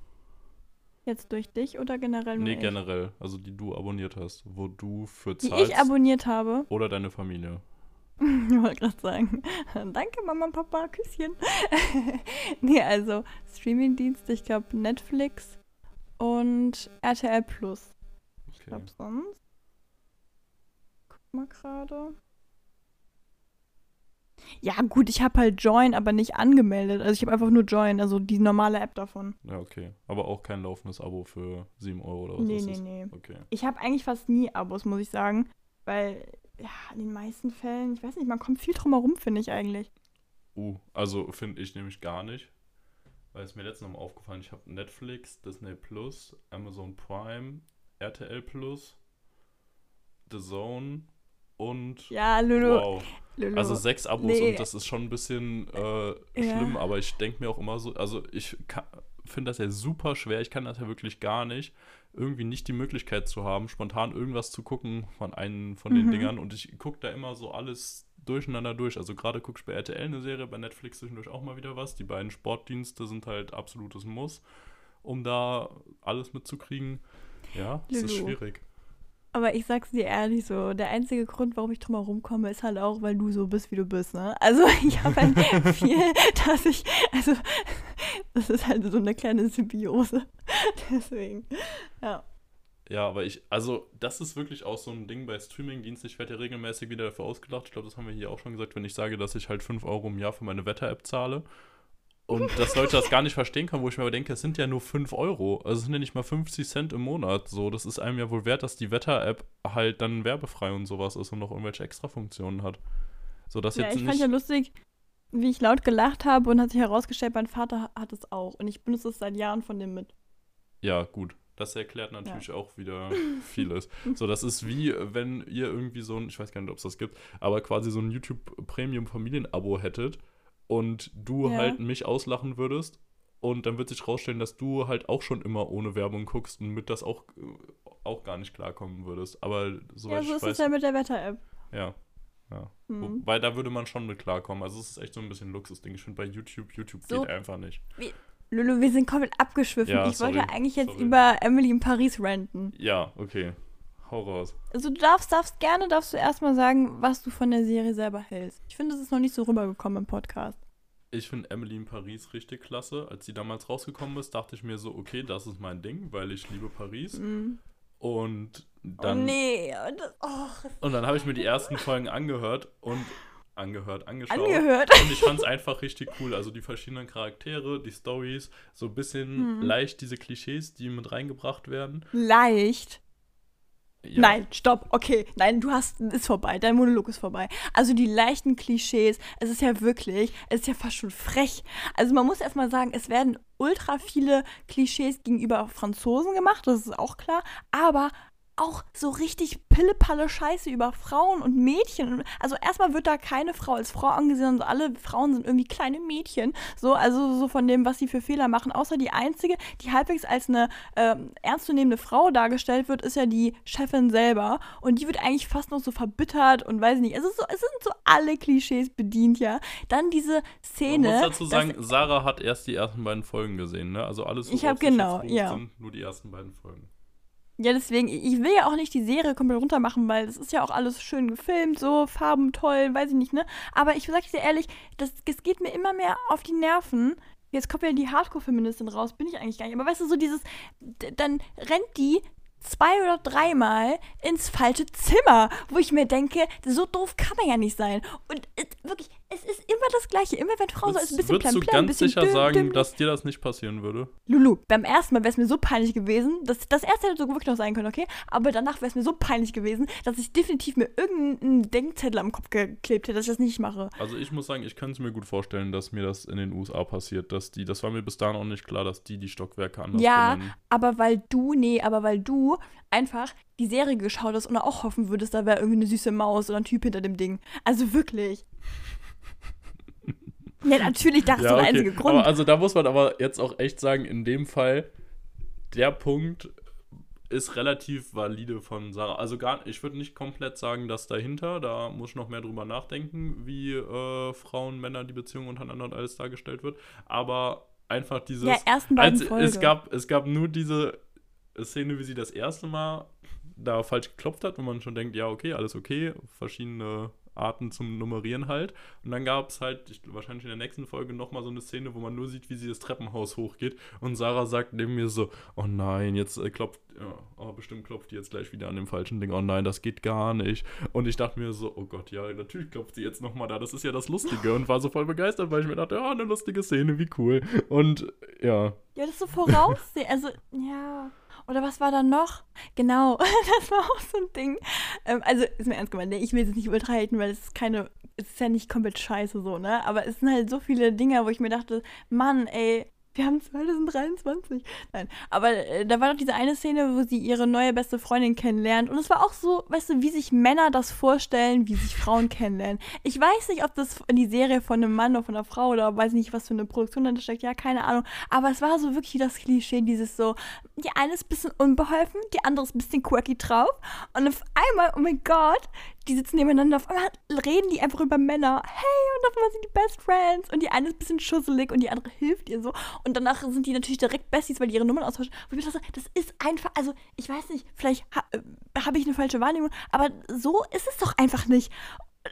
Jetzt durch dich oder generell nur Nee, ich? generell. Also die du abonniert hast, wo du für zahlst. Die ich abonniert habe. Oder deine Familie. ich wollte gerade sagen. Danke, Mama und Papa, Küsschen. nee, also Streamingdienste, ich glaube Netflix und RTL Plus. Okay. Ich glaube sonst. Guck mal gerade. Ja, gut, ich habe halt Join, aber nicht angemeldet. Also ich habe einfach nur Join, also die normale App davon. Ja, okay. Aber auch kein laufendes Abo für 7 Euro oder was nee, ist nee, das? Nee, nee, okay. Ich habe eigentlich fast nie Abos, muss ich sagen. Weil, ja, in den meisten Fällen, ich weiß nicht, man kommt viel drum herum, finde ich eigentlich. Uh, also finde ich nämlich gar nicht. Weil es mir letztens noch mal aufgefallen, ich habe Netflix, Disney Plus, Amazon Prime, RTL Plus, The Zone und ja, Lulu. Wow. Lulu. Also sechs Abos nee. und das ist schon ein bisschen äh, schlimm, ja. aber ich denke mir auch immer so, also ich finde das ja super schwer, ich kann das ja wirklich gar nicht, irgendwie nicht die Möglichkeit zu haben, spontan irgendwas zu gucken von einem von den mhm. Dingern und ich gucke da immer so alles durcheinander durch. Also gerade gucke ich bei RTL eine Serie, bei Netflix zwischendurch auch mal wieder was. Die beiden Sportdienste sind halt absolutes Muss, um da alles mitzukriegen. Ja, es ist schwierig. Aber ich sag's dir ehrlich so, der einzige Grund, warum ich drum herum komme, ist halt auch, weil du so bist, wie du bist, ne? Also ich habe halt viel, dass ich, also das ist halt so eine kleine Symbiose. Deswegen, ja. Ja, aber ich, also das ist wirklich auch so ein Ding bei Streamingdiensten. Ich werde ja regelmäßig wieder dafür ausgelacht. Ich glaube, das haben wir hier auch schon gesagt, wenn ich sage, dass ich halt 5 Euro im Jahr für meine Wetter-App zahle. Und dass Leute das gar nicht verstehen können, wo ich mir aber denke, es sind ja nur 5 Euro. Also es sind ja nicht mal 50 Cent im Monat. So, das ist einem ja wohl wert, dass die Wetter-App halt dann werbefrei und sowas ist und noch irgendwelche Extra-Funktionen hat. So, dass Ja, jetzt ich nicht. fand ja lustig, wie ich laut gelacht habe und hat sich herausgestellt, mein Vater hat es auch. Und ich benutze es seit Jahren von dem mit. Ja, gut. Das erklärt natürlich auch wieder vieles. So, das ist wie, wenn ihr irgendwie so ein, ich weiß gar nicht, ob es das gibt, aber quasi so ein YouTube Premium Familienabo hättet und du Ja. halt mich auslachen würdest und dann wird sich rausstellen, dass du halt auch schon immer ohne Werbung guckst und mit das auch, äh, auch gar nicht klarkommen würdest. Aber soweit ja, so ist weiß, es ja mit der Wetter-App. ja. Ja. Mhm. Wobei da würde man schon mit klarkommen. Also es ist echt so ein bisschen Luxusding. Ich finde bei YouTube, YouTube So. geht einfach nicht. Lulu, wir sind komplett abgeschwiffen. Ja, ich wollte sorry, eigentlich jetzt sorry. über Emily in Paris ranten. Ja, okay. Hau raus. Also du darfst, darfst gerne, darfst du erstmal sagen, was du von der Serie selber hältst. Ich finde, es ist noch nicht so rübergekommen im Podcast. Ich finde Emily in Paris richtig klasse. Als sie damals rausgekommen ist, dachte ich mir so, okay, das ist mein Ding, weil ich liebe Paris. Mhm. Und dann, oh nee. Und das, oh, und dann habe ich mir die ersten Folgen angehört und angehört, angeschaut. angehört. Und ich fand es einfach richtig cool. Also die verschiedenen Charaktere, die Stories, so ein bisschen Mhm. leicht diese Klischees, die mit reingebracht werden. Leicht. Ja. Nein, stopp. Okay, nein, du hast, ist vorbei. Dein Monolog ist vorbei. Also die leichten Klischees, es ist ja wirklich, es ist ja fast schon frech. Also man muss erstmal sagen, es werden ultra viele Klischees gegenüber Franzosen gemacht, das ist auch klar. Aber auch so richtig pillepalle Scheiße über Frauen und Mädchen. Also erstmal wird da keine Frau als Frau angesehen, sondern alle Frauen sind irgendwie kleine Mädchen. So, also so von dem, was sie für Fehler machen. Außer die einzige, die halbwegs als eine ähm, ernstzunehmende Frau dargestellt wird, ist ja die Chefin selber. Und die wird eigentlich fast noch so verbittert und weiß nicht. Es, ist so, es sind so alle Klischees bedient, ja. Dann diese Man Szene. muss dazu sagen, Sarah hat erst die ersten beiden Folgen gesehen, ne? Also alles, Ich worauf hab sich genau, ja. sind nur die ersten beiden Folgen. Ja, deswegen, ich will ja auch nicht die Serie komplett runter machen, weil das ist ja auch alles schön gefilmt, so, Farben toll, weiß ich nicht, ne? Aber ich sag dir ehrlich, das, das geht mir immer mehr auf die Nerven. Jetzt kommt ja die Hardcore-Feministin raus, bin ich eigentlich gar nicht. Aber weißt du, so dieses, dann rennt die zwei oder dreimal ins falsche Zimmer, wo ich mir denke, so doof kann man ja nicht sein. Und es, wirklich, es ist immer das Gleiche. Immer wenn Frauen so ist Würdest, ein bisschen würdest du plan, plan, ganz bisschen sicher düm, sagen, düm, dass dir das nicht passieren würde? Lulu, beim ersten Mal wäre es mir so peinlich gewesen, dass das erste hätte so wirklich noch sein können, okay? Aber danach wäre es mir so peinlich gewesen, dass ich definitiv mir irgendeinen Denkzettel am Kopf geklebt hätte, dass ich das nicht mache. Also ich muss sagen, ich kann es mir gut vorstellen, dass mir das in den USA passiert, dass die, das war mir bis dahin auch nicht klar, dass die die Stockwerke anders Ja, benennen. aber weil du, nee, aber weil du einfach die Serie geschaut hast und auch hoffen würdest, da wäre irgendwie eine süße Maus oder ein Typ hinter dem Ding. Also wirklich. ja, natürlich, das ist so der einzige Grund. Aber also da muss man aber jetzt auch echt sagen, in dem Fall, der Punkt ist relativ valide von Sarah. Also gar, ich würde nicht komplett sagen, dass dahinter, da muss ich noch mehr drüber nachdenken, wie äh, Frauen, Männer, die Beziehung untereinander und alles dargestellt wird. Aber einfach dieses. ja, ersten beiden als, Folgen. es, gab, es gab nur diese Szene, wie sie das erste Mal da falsch geklopft hat, wo man schon denkt, ja, okay, alles okay, verschiedene Arten zum Nummerieren halt. Und dann gab es halt, ich, wahrscheinlich in der nächsten Folge nochmal so eine Szene, wo man nur sieht, wie sie das Treppenhaus hochgeht. Und Sarah sagt neben mir so, oh nein, jetzt äh, klopft, ja, oh, bestimmt klopft die jetzt gleich wieder an dem falschen Ding. Oh nein, das geht gar nicht. Und ich dachte mir so, oh Gott, ja, natürlich klopft sie jetzt nochmal da. Das ist ja das Lustige. Und war so voll begeistert, weil ich mir dachte, ja, eine lustige Szene, wie cool. Und ja, Ja, das so voraussehen. Also, ja. Oder was war da noch? Genau, das war auch so ein Ding. Ähm, also, ist mir ernst gemeint, ne? ich will es nicht haten, weil es ist keine, es ist ja nicht komplett scheiße so, ne? Aber es sind halt so viele Dinge, wo ich mir dachte, Mann, ey, wir haben 2023. Nein, aber äh, da war doch diese eine Szene, wo sie ihre neue beste Freundin kennenlernt. Und es war auch so, weißt du, wie sich Männer das vorstellen, wie sich Frauen kennenlernen. Ich weiß nicht, ob das in die Serie von einem Mann oder von einer Frau oder weiß nicht, was für eine Produktion dahinter steckt. Ja, keine Ahnung. Aber es war so wirklich das Klischee, dieses so, die eine ist ein bisschen unbeholfen, die andere ist ein bisschen quirky drauf. Und auf einmal, oh mein Gott, die sitzen nebeneinander, auf einmal reden die einfach über Männer. Hey, und auf einmal sind die Best Friends. Und die eine ist ein bisschen schusselig und die andere hilft ihr so. Und danach sind die natürlich direkt Besties, weil die ihre Nummern austauschen. Wo ich dachte, das ist einfach, also ich weiß nicht, vielleicht ha, äh, habe ich eine falsche Wahrnehmung, aber so ist es doch einfach nicht.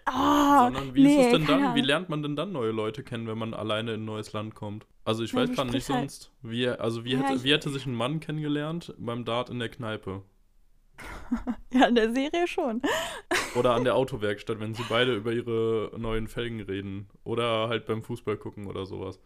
Oh, Sondern wie nee, ist es denn dann? Wie lernt man denn dann neue Leute kennen, wenn man alleine in ein neues Land kommt? Also ich Ja, weiß gerade nicht halt- sonst. Wie, also wie, Ja, hätte, wie hätte sich ein Mann kennengelernt beim Dart in der Kneipe? ja, in der Serie schon. Oder an der Autowerkstatt, wenn sie beide über ihre neuen Felgen reden. Oder halt beim Fußball gucken oder sowas.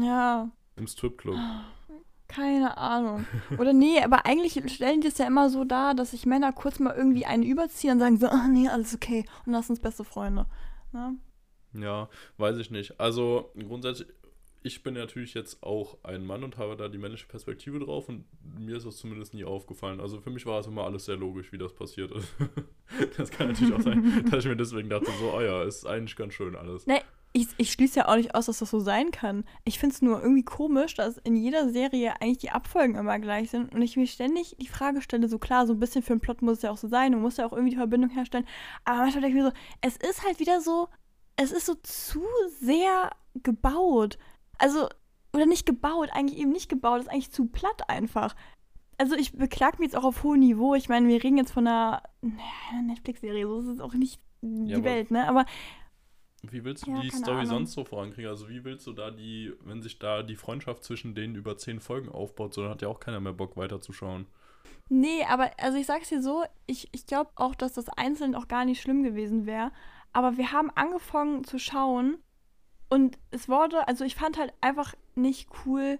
Ja. Im Stripclub. Keine Ahnung. Oder nee, aber eigentlich stellen die es ja immer so dar, dass sich Männer kurz mal irgendwie einen überziehen und sagen so, ah nee, alles okay und lass uns beste Freunde. Ne? Ja, weiß ich nicht. Also grundsätzlich, ich bin natürlich jetzt auch ein Mann und habe da die männliche Perspektive drauf und mir ist das zumindest nie aufgefallen. Also für mich war es immer alles sehr logisch, wie das passiert ist. das kann natürlich auch sein, dass ich mir deswegen dachte, so, oh ja, ist eigentlich ganz schön alles. Nee, ich, ich schließe ja auch nicht aus, dass das so sein kann. Ich finde es nur irgendwie komisch, dass in jeder Serie eigentlich die Abfolgen immer gleich sind und ich mir ständig die Frage stelle, so klar, so ein bisschen für einen Plot muss es ja auch so sein, du musst ja auch irgendwie die Verbindung herstellen, aber manchmal denke ich mir so, es ist halt wieder so, es ist so zu sehr gebaut. Also, oder nicht gebaut, eigentlich eben nicht gebaut, ist eigentlich zu platt einfach. Also ich beklag mich jetzt auch auf hohem Niveau. Ich meine, wir reden jetzt von einer, naja, Netflix-Serie, so ist es auch nicht die Ja, Welt, ne? Aber Wie willst du Ja, die Story Ahnung. sonst so vorankriegen? Also wie willst du da die, wenn sich da die Freundschaft zwischen denen über zehn Folgen aufbaut, so dann hat ja auch keiner mehr Bock weiterzuschauen. Nee, aber also ich sag's dir so, ich, ich glaube auch, dass das einzeln auch gar nicht schlimm gewesen wäre. Aber wir haben angefangen zu schauen und es wurde, also ich fand halt einfach nicht cool,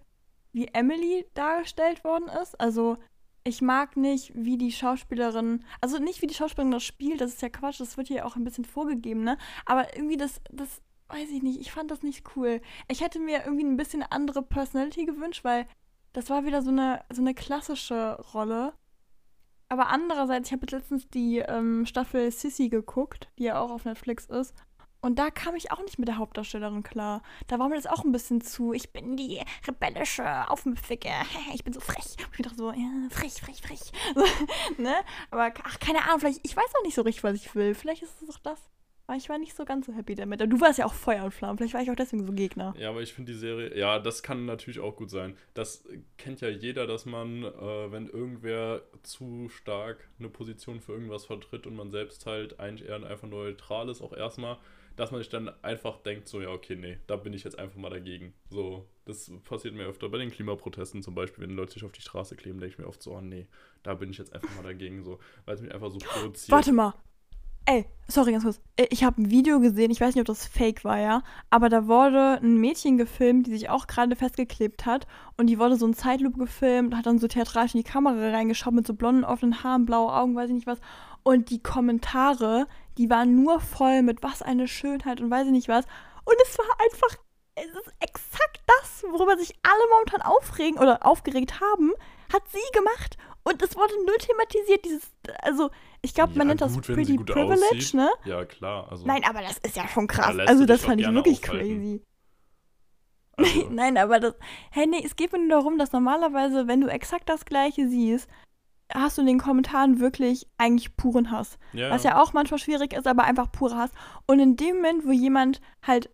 wie Emily dargestellt worden ist. Also ich mag nicht, wie die Schauspielerin, also nicht wie die Schauspielerin das spielt, das ist ja Quatsch, das wird hier auch ein bisschen vorgegeben, ne? Aber irgendwie das, das, weiß ich nicht, ich fand das nicht cool. Ich hätte mir irgendwie ein bisschen andere Personality gewünscht, weil das war wieder so eine, so eine klassische Rolle. Aber andererseits, ich habe letztens die ähm, Staffel Sissy geguckt, die ja auch auf Netflix ist. Und da kam ich auch nicht mit der Hauptdarstellerin klar. Da war mir das auch ein bisschen zu. Ich bin die rebellische, aufmüpfige. Ich bin so frech. Ich dachte so, ja, frech, frech, frech. So, ne? Aber ach, keine Ahnung, vielleicht, ich weiß auch nicht so richtig, was ich will. Vielleicht ist es auch das. Aber ich war nicht so ganz so happy damit. Du warst ja auch Feuer und Flamme. Vielleicht war ich auch deswegen so Gegner. Ja, aber ich finde die Serie, ja, das kann natürlich auch gut sein. Das kennt ja jeder, dass man, äh, wenn irgendwer zu stark eine Position für irgendwas vertritt und man selbst halt eigentlich eher einfach neutral ist, auch erstmal, dass man sich dann einfach denkt, so, ja, okay, nee, da bin ich jetzt einfach mal dagegen. So, das passiert mir öfter bei den Klimaprotesten zum Beispiel, wenn Leute sich auf die Straße kleben, denke ich mir oft so, oh nee, da bin ich jetzt einfach mal dagegen, so, weil es mich einfach so provoziert. Warte mal. Ey, sorry, ganz kurz. Äh, Ich habe ein Video gesehen, ich weiß nicht, ob das fake war, ja, aber da wurde ein Mädchen gefilmt, die sich auch gerade festgeklebt hat und die wurde so in Zeitlupe gefilmt, hat dann so theatralisch in die Kamera reingeschaut mit so blonden offenen Haaren, blaue Augen, weiß ich nicht was. Und die Kommentare, die waren nur voll mit was eine Schönheit und weiß ich nicht was. Und es war einfach, es ist exakt das, worüber sich alle momentan aufregen oder aufgeregt haben, hat sie gemacht. Und es wurde null thematisiert, dieses, also, ich glaube, man Ja, nennt das gut, Pretty Privilege, aussieht. ne? Ja, klar, also. Nein, aber das ist ja schon krass. lässt Also, das fand ich wirklich aufhalten. crazy. also Nein, aber das, hey, nee, es geht mir nur darum, dass normalerweise, wenn du exakt das Gleiche siehst, hast du in den Kommentaren wirklich eigentlich puren Hass. ja, Was ja auch manchmal schwierig ist, aber einfach purer Hass. Und in dem Moment, wo jemand halt,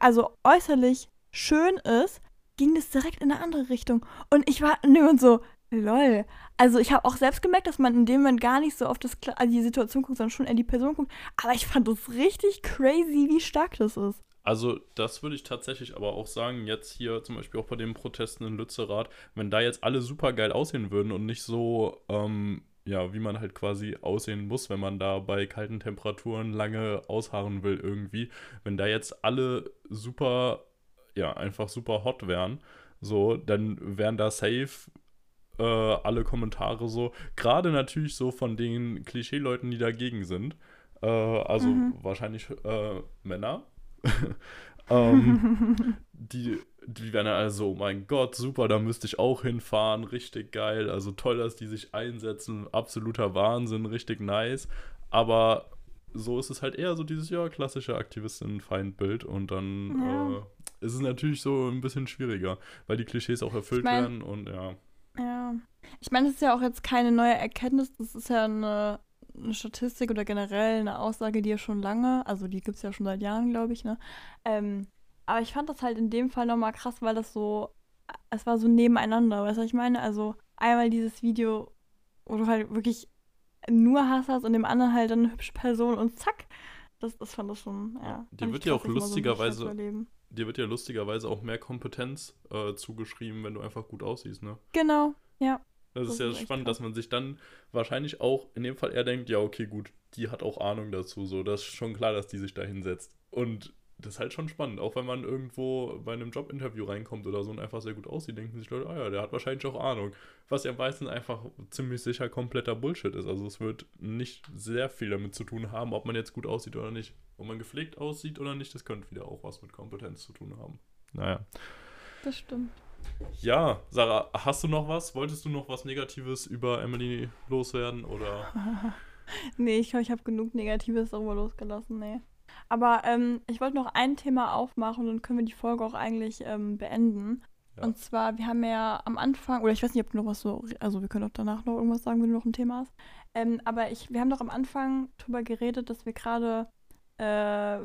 also äußerlich schön ist, ging das direkt in eine andere Richtung. Und ich war und so, lol. Also ich habe auch selbst gemerkt, dass man in dem Moment gar nicht so auf das, also die Situation guckt, sondern schon eher die Person guckt. Aber ich fand das richtig crazy, wie stark das ist. Also, das würde ich tatsächlich aber auch sagen, jetzt hier zum Beispiel auch bei den Protesten in Lützerath, wenn da jetzt alle super geil aussehen würden und nicht so, ähm, ja, wie man halt quasi aussehen muss, wenn man da bei kalten Temperaturen lange ausharren will irgendwie, wenn da jetzt alle super, ja, einfach super hot wären, so, dann wären da safe äh, alle Kommentare so, gerade natürlich so von den Klischee-Leuten, die dagegen sind, äh, also Mhm. wahrscheinlich äh, Männer, ähm, die, die werden also, oh mein Gott, super, da müsste ich auch hinfahren, richtig geil, also toll, dass die sich einsetzen, absoluter Wahnsinn, richtig nice, aber so ist es halt eher so dieses, ja, klassische Aktivistinnen-Feindbild und dann Ja. äh, ist es natürlich so ein bisschen schwieriger, weil die Klischees auch erfüllt mein- werden und ja. Ja. Ich meine, das ist ja auch jetzt keine neue Erkenntnis, das ist ja eine, eine Statistik oder generell eine Aussage, die ja schon lange, also die gibt es ja schon seit Jahren, glaube ich, ne? Ähm, aber ich fand das halt in dem Fall nochmal krass, weil das so, es war so nebeneinander, weißt du, was ich meine? Also einmal dieses Video, wo du halt wirklich nur Hass hast und dem anderen halt dann eine hübsche Person und zack. Das, das fand ich schon, ja. Dir fand wird ja auch mal so Dir wird ja lustigerweise auch mehr Kompetenz äh, zugeschrieben, wenn du einfach gut aussiehst, ne? Genau, ja. Das, Das ist ja ist spannend, dass man sich dann wahrscheinlich auch in dem Fall eher denkt, ja, okay, gut, die hat auch Ahnung dazu. So, das ist schon klar, dass die sich da hinsetzt. Und das ist halt schon spannend. Auch wenn man irgendwo bei einem Jobinterview reinkommt oder so und einfach sehr gut aussieht, denken sich Leute, ah ja, der hat wahrscheinlich auch Ahnung. Was ja meistens einfach ziemlich sicher kompletter Bullshit ist. Also es wird nicht sehr viel damit zu tun haben, ob man jetzt gut aussieht oder nicht. Ob man gepflegt aussieht oder nicht, das könnte wieder auch was mit Kompetenz zu tun haben. Naja. Das stimmt. Ja, Sarah, hast du noch was? Wolltest du noch was Negatives über Emily loswerden oder? Nee, ich glaube, ich habe genug Negatives darüber losgelassen, nee. Aber ähm, ich wollte noch ein Thema aufmachen und dann können wir die Folge auch eigentlich ähm, beenden. Ja. Und zwar, wir haben ja am Anfang, oder ich weiß nicht, ob du noch was so, also wir können auch danach noch irgendwas sagen, wenn du noch ein Thema hast. Ähm, aber ich, wir haben doch am Anfang drüber geredet, dass wir gerade äh,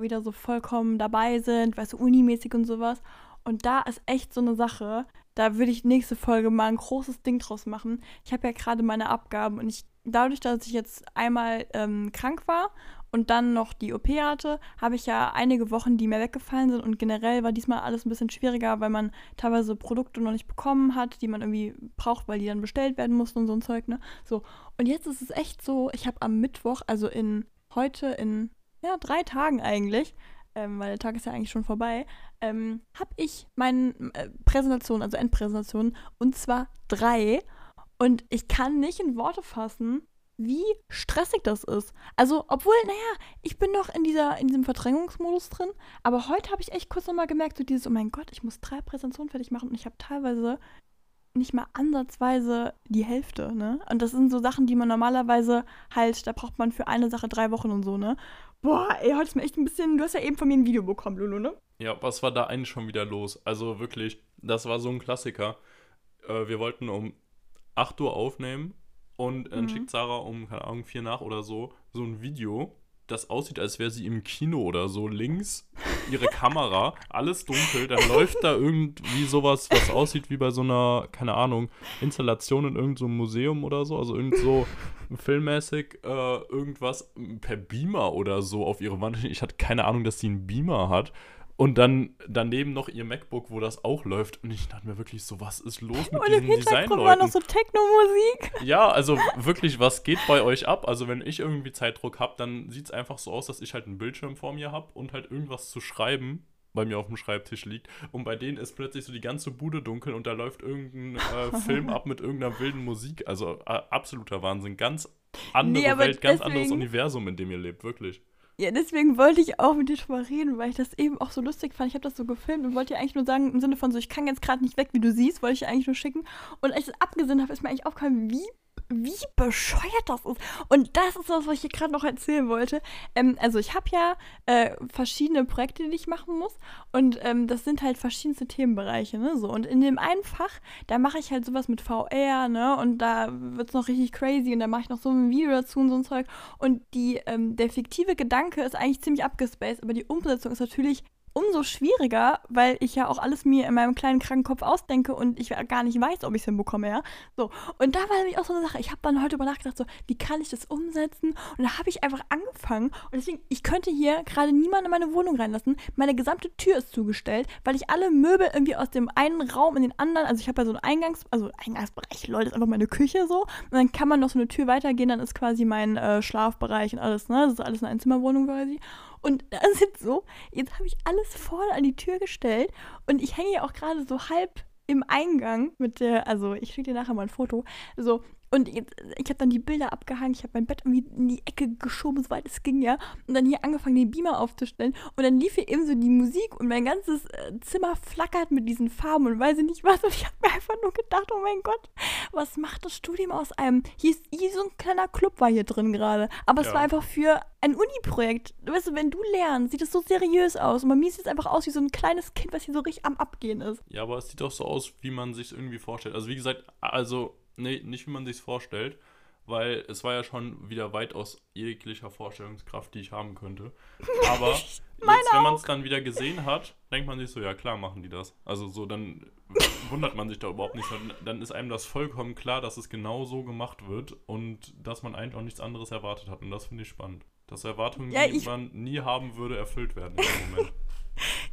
wieder so vollkommen dabei sind, weißt du, unimäßig und sowas. Und da ist echt so eine Sache, da würde ich nächste Folge mal ein großes Ding draus machen. Ich habe ja gerade meine Abgaben und ich, dadurch, dass ich jetzt einmal ähm, krank war und dann noch die OP hatte, habe ich ja einige Wochen, die mir weggefallen sind und generell war diesmal alles ein bisschen schwieriger, weil man teilweise Produkte noch nicht bekommen hat, die man irgendwie braucht, weil die dann bestellt werden mussten und so ein Zeug, ne? So. Und jetzt ist es echt so, ich habe am Mittwoch, also in heute in ja, drei Tagen eigentlich, ähm, weil der Tag ist ja eigentlich schon vorbei, ähm, habe ich meine äh, Präsentation, also Endpräsentation, und zwar drei. Und ich kann nicht in Worte fassen, wie stressig das ist. Also, obwohl, naja, ich bin noch in, dieser, in diesem Verdrängungsmodus drin, aber heute habe ich echt kurz nochmal gemerkt, so dieses, oh mein Gott, ich muss drei Präsentationen fertig machen und ich habe teilweise nicht mal ansatzweise die Hälfte, ne? Und das sind so Sachen, die man normalerweise halt, da braucht man für eine Sache drei Wochen und so, ne? Boah, ey, heute ist mir echt ein bisschen, du hast ja eben von mir ein Video bekommen, Lulu, ne? Ja, was war da eigentlich schon wieder los? Also wirklich, das war so ein Klassiker. Äh, wir wollten um 8 Uhr aufnehmen und dann Mhm. schickt Sarah um, keine Ahnung, 4 nach oder so, so ein Video, das aussieht, als wäre sie im Kino oder so. Links ihre Kamera, alles dunkel, dann läuft da irgendwie sowas, was aussieht wie bei so einer, keine Ahnung, Installation in irgendeinem so Museum oder so, also irgend so filmmäßig äh, irgendwas per Beamer oder so auf ihre Wand. Ich hatte keine Ahnung, dass sie einen Beamer hat. Und dann daneben noch ihr MacBook, wo das auch läuft. Und ich dachte mir wirklich so, was ist los mit Und im diesen Hintergrund war noch Designleuten? so Techno-Musik. Ja, also wirklich, was geht bei euch ab? Also wenn ich irgendwie Zeitdruck habe, dann sieht es einfach so aus, dass ich halt einen Bildschirm vor mir habe und halt irgendwas zu schreiben bei mir auf dem Schreibtisch liegt. Und bei denen ist plötzlich so die ganze Bude dunkel und da läuft irgendein äh, Film ab mit irgendeiner wilden Musik. Also äh, absoluter Wahnsinn. Ganz andere Nee, Welt, ganz anderes deswegen- Universum, in dem ihr lebt, wirklich. Ja, deswegen wollte ich auch mit dir drüber reden, weil ich das eben auch so lustig fand. Ich habe das so gefilmt und wollte dir eigentlich nur sagen, im Sinne von so, ich kann jetzt gerade nicht weg, wie du siehst, wollte ich dir eigentlich nur schicken. Und als ich das abgesinnt habe, ist mir eigentlich aufgefallen, wie, wie bescheuert das ist. Und das ist das, was ich hier gerade noch erzählen wollte. Ähm, also ich habe ja äh, verschiedene Projekte, die ich machen muss. Und ähm, das sind halt verschiedenste Themenbereiche, ne? So. Und in dem einen Fach, da mache ich halt sowas mit VR, ne? Und da wird es noch richtig crazy und da mache ich noch so ein Video dazu und so ein Zeug. Und die, ähm, der fiktive Gedanke ist eigentlich ziemlich abgespaced, aber die Umsetzung ist natürlich umso schwieriger, weil ich ja auch alles mir in meinem kleinen kranken Kopf ausdenke und ich gar nicht weiß, ob ich es hinbekomme, ja. So, und da war nämlich auch so eine Sache, ich habe dann heute über nachgedacht, so, wie kann ich das umsetzen? Und da habe ich einfach angefangen und deswegen, ich könnte hier gerade niemanden in meine Wohnung reinlassen. Meine gesamte Tür ist zugestellt, weil ich alle Möbel irgendwie aus dem einen Raum in den anderen, also ich habe ja so einen Eingangs, also Eingangsbereich, Leute, ist einfach meine Küche so. Und dann kann man noch so eine Tür weitergehen, dann ist quasi mein äh, Schlafbereich und alles, ne? Das ist alles eine Einzimmerwohnung quasi. Und da jetzt so, jetzt habe ich alles vorne an die Tür gestellt und ich hänge ja auch gerade so halb im Eingang mit der, also ich schicke dir nachher mal ein Foto, so. Und jetzt, ich habe dann die Bilder abgehangen, ich habe mein Bett irgendwie in die Ecke geschoben, soweit es ging, ja. Und dann hier angefangen, den Beamer aufzustellen. Und dann lief hier eben so die Musik und mein ganzes äh, Zimmer flackert mit diesen Farben und weiß ich nicht was. Und ich habe mir einfach nur gedacht, oh mein Gott, was macht das Studium aus einem? Hier ist hier so ein kleiner Club war hier drin gerade. Aber es Ja. war einfach für ein Uni-Projekt. Weißt du, wenn du lernst, sieht es so seriös aus. Und bei mir sieht es einfach aus wie so ein kleines Kind, was hier so richtig am Abgehen ist. Ja, aber es sieht doch so aus, wie man sich irgendwie vorstellt. Also wie gesagt, also nee, nicht wie man sich vorstellt, weil es war ja schon wieder weit aus jeglicher Vorstellungskraft, die ich haben könnte. Aber jetzt, wenn man es dann wieder gesehen hat, denkt man sich so, ja klar machen die das. Also so, dann wundert man sich da überhaupt nicht. Dann, ist einem das vollkommen klar, dass es genau so gemacht wird und dass man eigentlich auch nichts anderes erwartet hat. Und das finde ich spannend. Dass Erwartungen, Ja, die man nie haben würde, erfüllt werden dem Moment.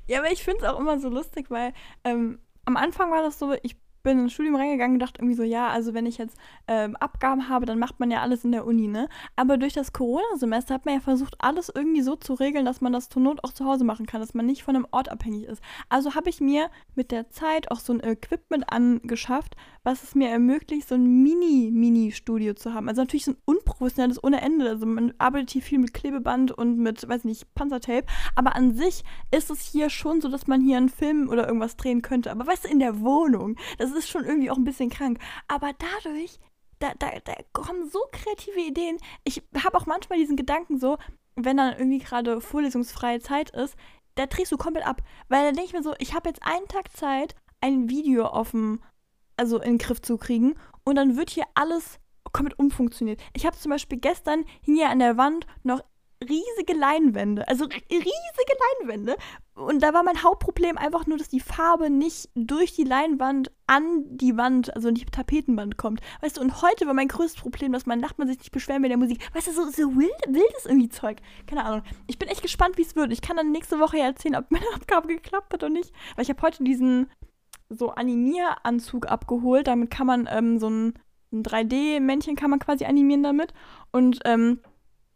Ja, aber ich finde es auch immer so lustig, weil ähm, am Anfang war das so, ich bin ins Studium reingegangen und dachte irgendwie so, ja, also wenn ich jetzt ähm, Abgaben habe, dann macht man ja alles in der Uni, ne? Aber durch das Corona-Semester hat man ja versucht, alles irgendwie so zu regeln, dass man das zur Not auch zu Hause machen kann, dass man nicht von einem Ort abhängig ist. Also habe ich mir mit der Zeit auch so ein Equipment angeschafft, was es mir ermöglicht, so ein Mini-Mini-Studio zu haben. Also natürlich so ein unprofessionelles ohne Ende. Also man arbeitet hier viel mit Klebeband und mit, weiß nicht, Panzertape. Aber an sich ist es hier schon so, dass man hier einen Film oder irgendwas drehen könnte. Aber weißt du, in der Wohnung, das ist schon irgendwie auch ein bisschen krank. Aber dadurch, da, da, da kommen so kreative Ideen. Ich habe auch manchmal diesen Gedanken so, wenn dann irgendwie gerade vorlesungsfreie Zeit ist, da drehst du komplett ab. Weil dann denke ich mir so, ich habe jetzt einen Tag Zeit, ein Video dem also in den Griff zu kriegen. Und dann wird hier alles komplett umfunktioniert. Ich habe zum Beispiel gestern hier an der Wand noch riesige Leinwände, also riesige Leinwände. Und da war mein Hauptproblem einfach nur, dass die Farbe nicht durch die Leinwand an die Wand, also die Tapetenwand kommt. Weißt du, und heute war mein größtes Problem, dass mein Nachbarn sich nicht beschweren mit der Musik. Weißt du, so, so wild, wildes irgendwie Zeug. Keine Ahnung. Ich bin echt gespannt, wie es wird. Ich kann dann nächste Woche ja erzählen, ob meine Abgabe geklappt hat oder nicht. Weil ich habe heute diesen so Animieranzug abgeholt. Damit kann man ähm, so ein, ein 3D-Männchen kann man quasi animieren damit. Und ähm,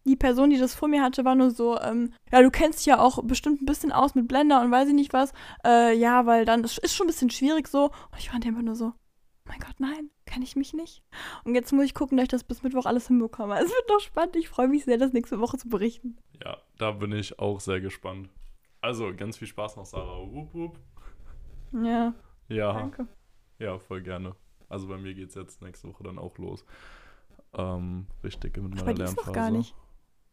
die Person, die das vor mir hatte, war nur so, ähm, ja, du kennst dich ja auch bestimmt ein bisschen aus mit Blender und weiß ich nicht was. Äh, ja, weil dann ist, ist schon ein bisschen schwierig so. Und ich fand einfach nur so, oh mein Gott, nein, kenne ich mich nicht. Und jetzt muss ich gucken, dass ich das bis Mittwoch alles hinbekomme. Es wird noch spannend. Ich freue mich sehr, das nächste Woche zu berichten. Ja, da bin ich auch sehr gespannt. Also, ganz viel Spaß noch, Sarah. Wupp, wupp. Ja. Ja. Danke. Ja, voll gerne. Also bei mir geht es jetzt nächste Woche dann auch los. Ähm, richtig mit meiner bei dir ist Lernphase. noch gar nicht.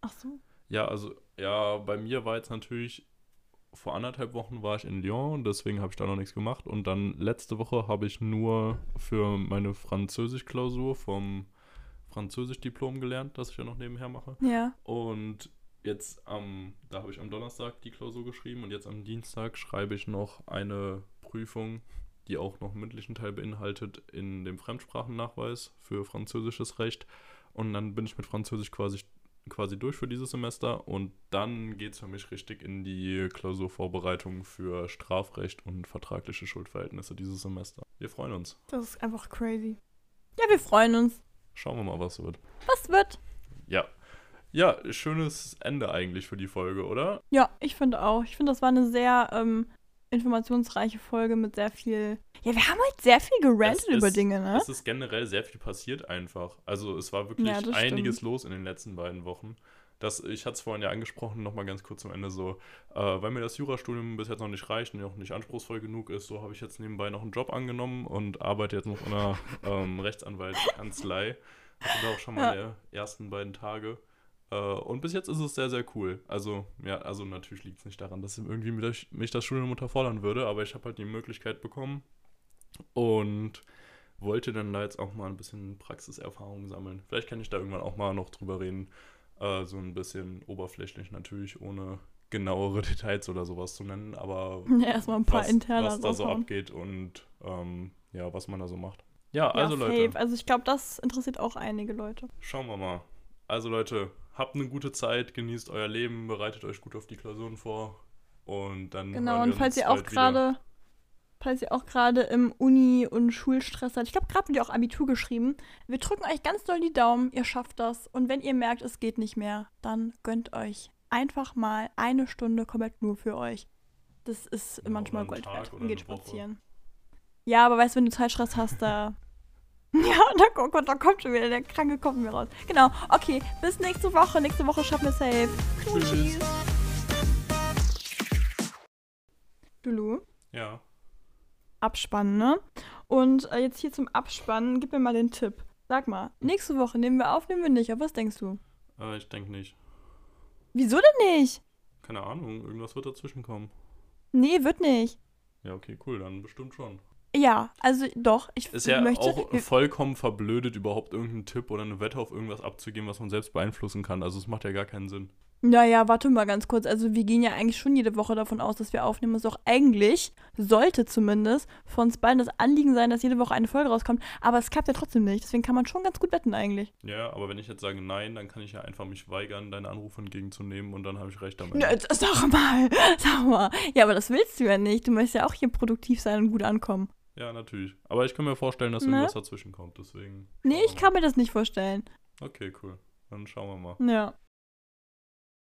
Ach so. Ja, also ja, bei mir war jetzt natürlich vor anderthalb Wochen war ich in Lyon, deswegen habe ich da noch nichts gemacht. Und dann letzte Woche habe ich nur für meine Französisch-Klausur vom Französisch-Diplom gelernt, das ich ja noch nebenher mache. Ja. Und jetzt am, da habe ich am Donnerstag die Klausur geschrieben und jetzt am Dienstag schreibe ich noch eine Prüfung, die auch noch einen mündlichen Teil beinhaltet, in dem Fremdsprachennachweis für französisches Recht. Und dann bin ich mit Französisch quasi, quasi durch für dieses Semester und dann geht es für mich richtig in die Klausurvorbereitung für Strafrecht und vertragliche Schuldverhältnisse dieses Semester. Wir freuen uns. Das ist einfach crazy. Ja, wir freuen uns. Schauen wir mal, was wird. Was wird? Ja. Ja, schönes Ende eigentlich für die Folge, oder? Ja, ich finde auch. Ich finde, das war eine sehr ähm, informationsreiche Folge mit sehr viel. Ja, wir haben halt sehr viel gerantet über Dinge, ne? Es ist generell sehr viel passiert einfach. Also es war wirklich Ja, einiges stimmt. los in den letzten beiden Wochen. Das, ich hatte es vorhin ja angesprochen, nochmal ganz kurz zum Ende so, äh, weil mir das Jurastudium bis jetzt noch nicht reicht und auch nicht anspruchsvoll genug ist, so habe ich jetzt nebenbei noch einen Job angenommen und arbeite jetzt noch in einer ähm, Rechtsanwaltskanzlei. Hatte da auch schon Ja. meine ersten beiden Tage. Äh, und bis jetzt ist es sehr, sehr cool. Also, ja, also natürlich liegt es nicht daran, dass irgendwie mich, mich das Studium unterfordern würde, aber ich habe halt die Möglichkeit bekommen und wollte dann da jetzt auch mal ein bisschen Praxiserfahrung sammeln. Vielleicht kann ich da irgendwann auch mal noch drüber reden. Äh, so ein bisschen oberflächlich natürlich, ohne genauere Details oder sowas zu nennen, aber Ja, erstmal ein paar was, interne was da so abgeht und ähm, ja, was man da so macht. Ja, Ja, also safe. Leute, Also ich glaube, das interessiert auch einige Leute. schauen wir mal. Also Leute, habt eine gute Zeit, genießt euer Leben, bereitet euch gut auf die Klausuren vor und dann Genau, und falls ihr auch gerade, falls ihr auch gerade im Uni- und Schulstress seid, ich glaube, gerade wird ihr auch Abitur geschrieben, wir drücken euch ganz doll die Daumen, ihr schafft das. Und wenn ihr merkt, es geht nicht mehr, dann gönnt euch einfach mal eine Stunde komplett nur für euch. Das ist Ja, manchmal oder einen Gold wert. Und geht spazieren. Ja, aber weißt du, wenn du Zeitstress hast, da. Ja, da, oh Gott, da kommt schon wieder der kranke Kopf mir raus. Genau, okay, bis nächste Woche. Nächste Woche schaffen wir safe. Tschüss. Lulu. Ja. Abspannen, ne? Und äh, jetzt hier zum Abspannen, gib mir mal den Tipp. Sag mal, nächste Woche nehmen wir auf, nehmen wir nicht. Auf was denkst du? Äh, ich denke nicht. Wieso denn nicht? Keine Ahnung, irgendwas wird dazwischen kommen. Nee, wird nicht. Ja, okay, cool, dann bestimmt schon. Ja, also doch, ich Ist ja möchte. auch vollkommen verblödet, überhaupt irgendeinen Tipp oder eine Wette auf irgendwas abzugeben, was man selbst beeinflussen kann. Also es macht ja gar keinen Sinn. Naja, warte mal ganz kurz. Also wir gehen ja eigentlich schon jede Woche davon aus, dass wir aufnehmen. Es auch eigentlich, sollte zumindest, von uns beiden das Anliegen sein, dass jede Woche eine Folge rauskommt. Aber es klappt ja trotzdem nicht. Deswegen kann man schon ganz gut wetten eigentlich. Ja, aber wenn ich jetzt sage nein, dann kann ich ja einfach mich weigern, deine Anrufe entgegenzunehmen und dann habe ich recht damit. Jetzt sag mal, sag mal. Ja, aber das willst du ja nicht. Du möchtest ja auch hier produktiv sein und gut ankommen. Ja, natürlich. Aber ich kann mir vorstellen, dass Ne? irgendwas dazwischen kommt, deswegen. Nee, ich kann mir das nicht vorstellen. Okay, cool. Dann schauen wir mal. Ja.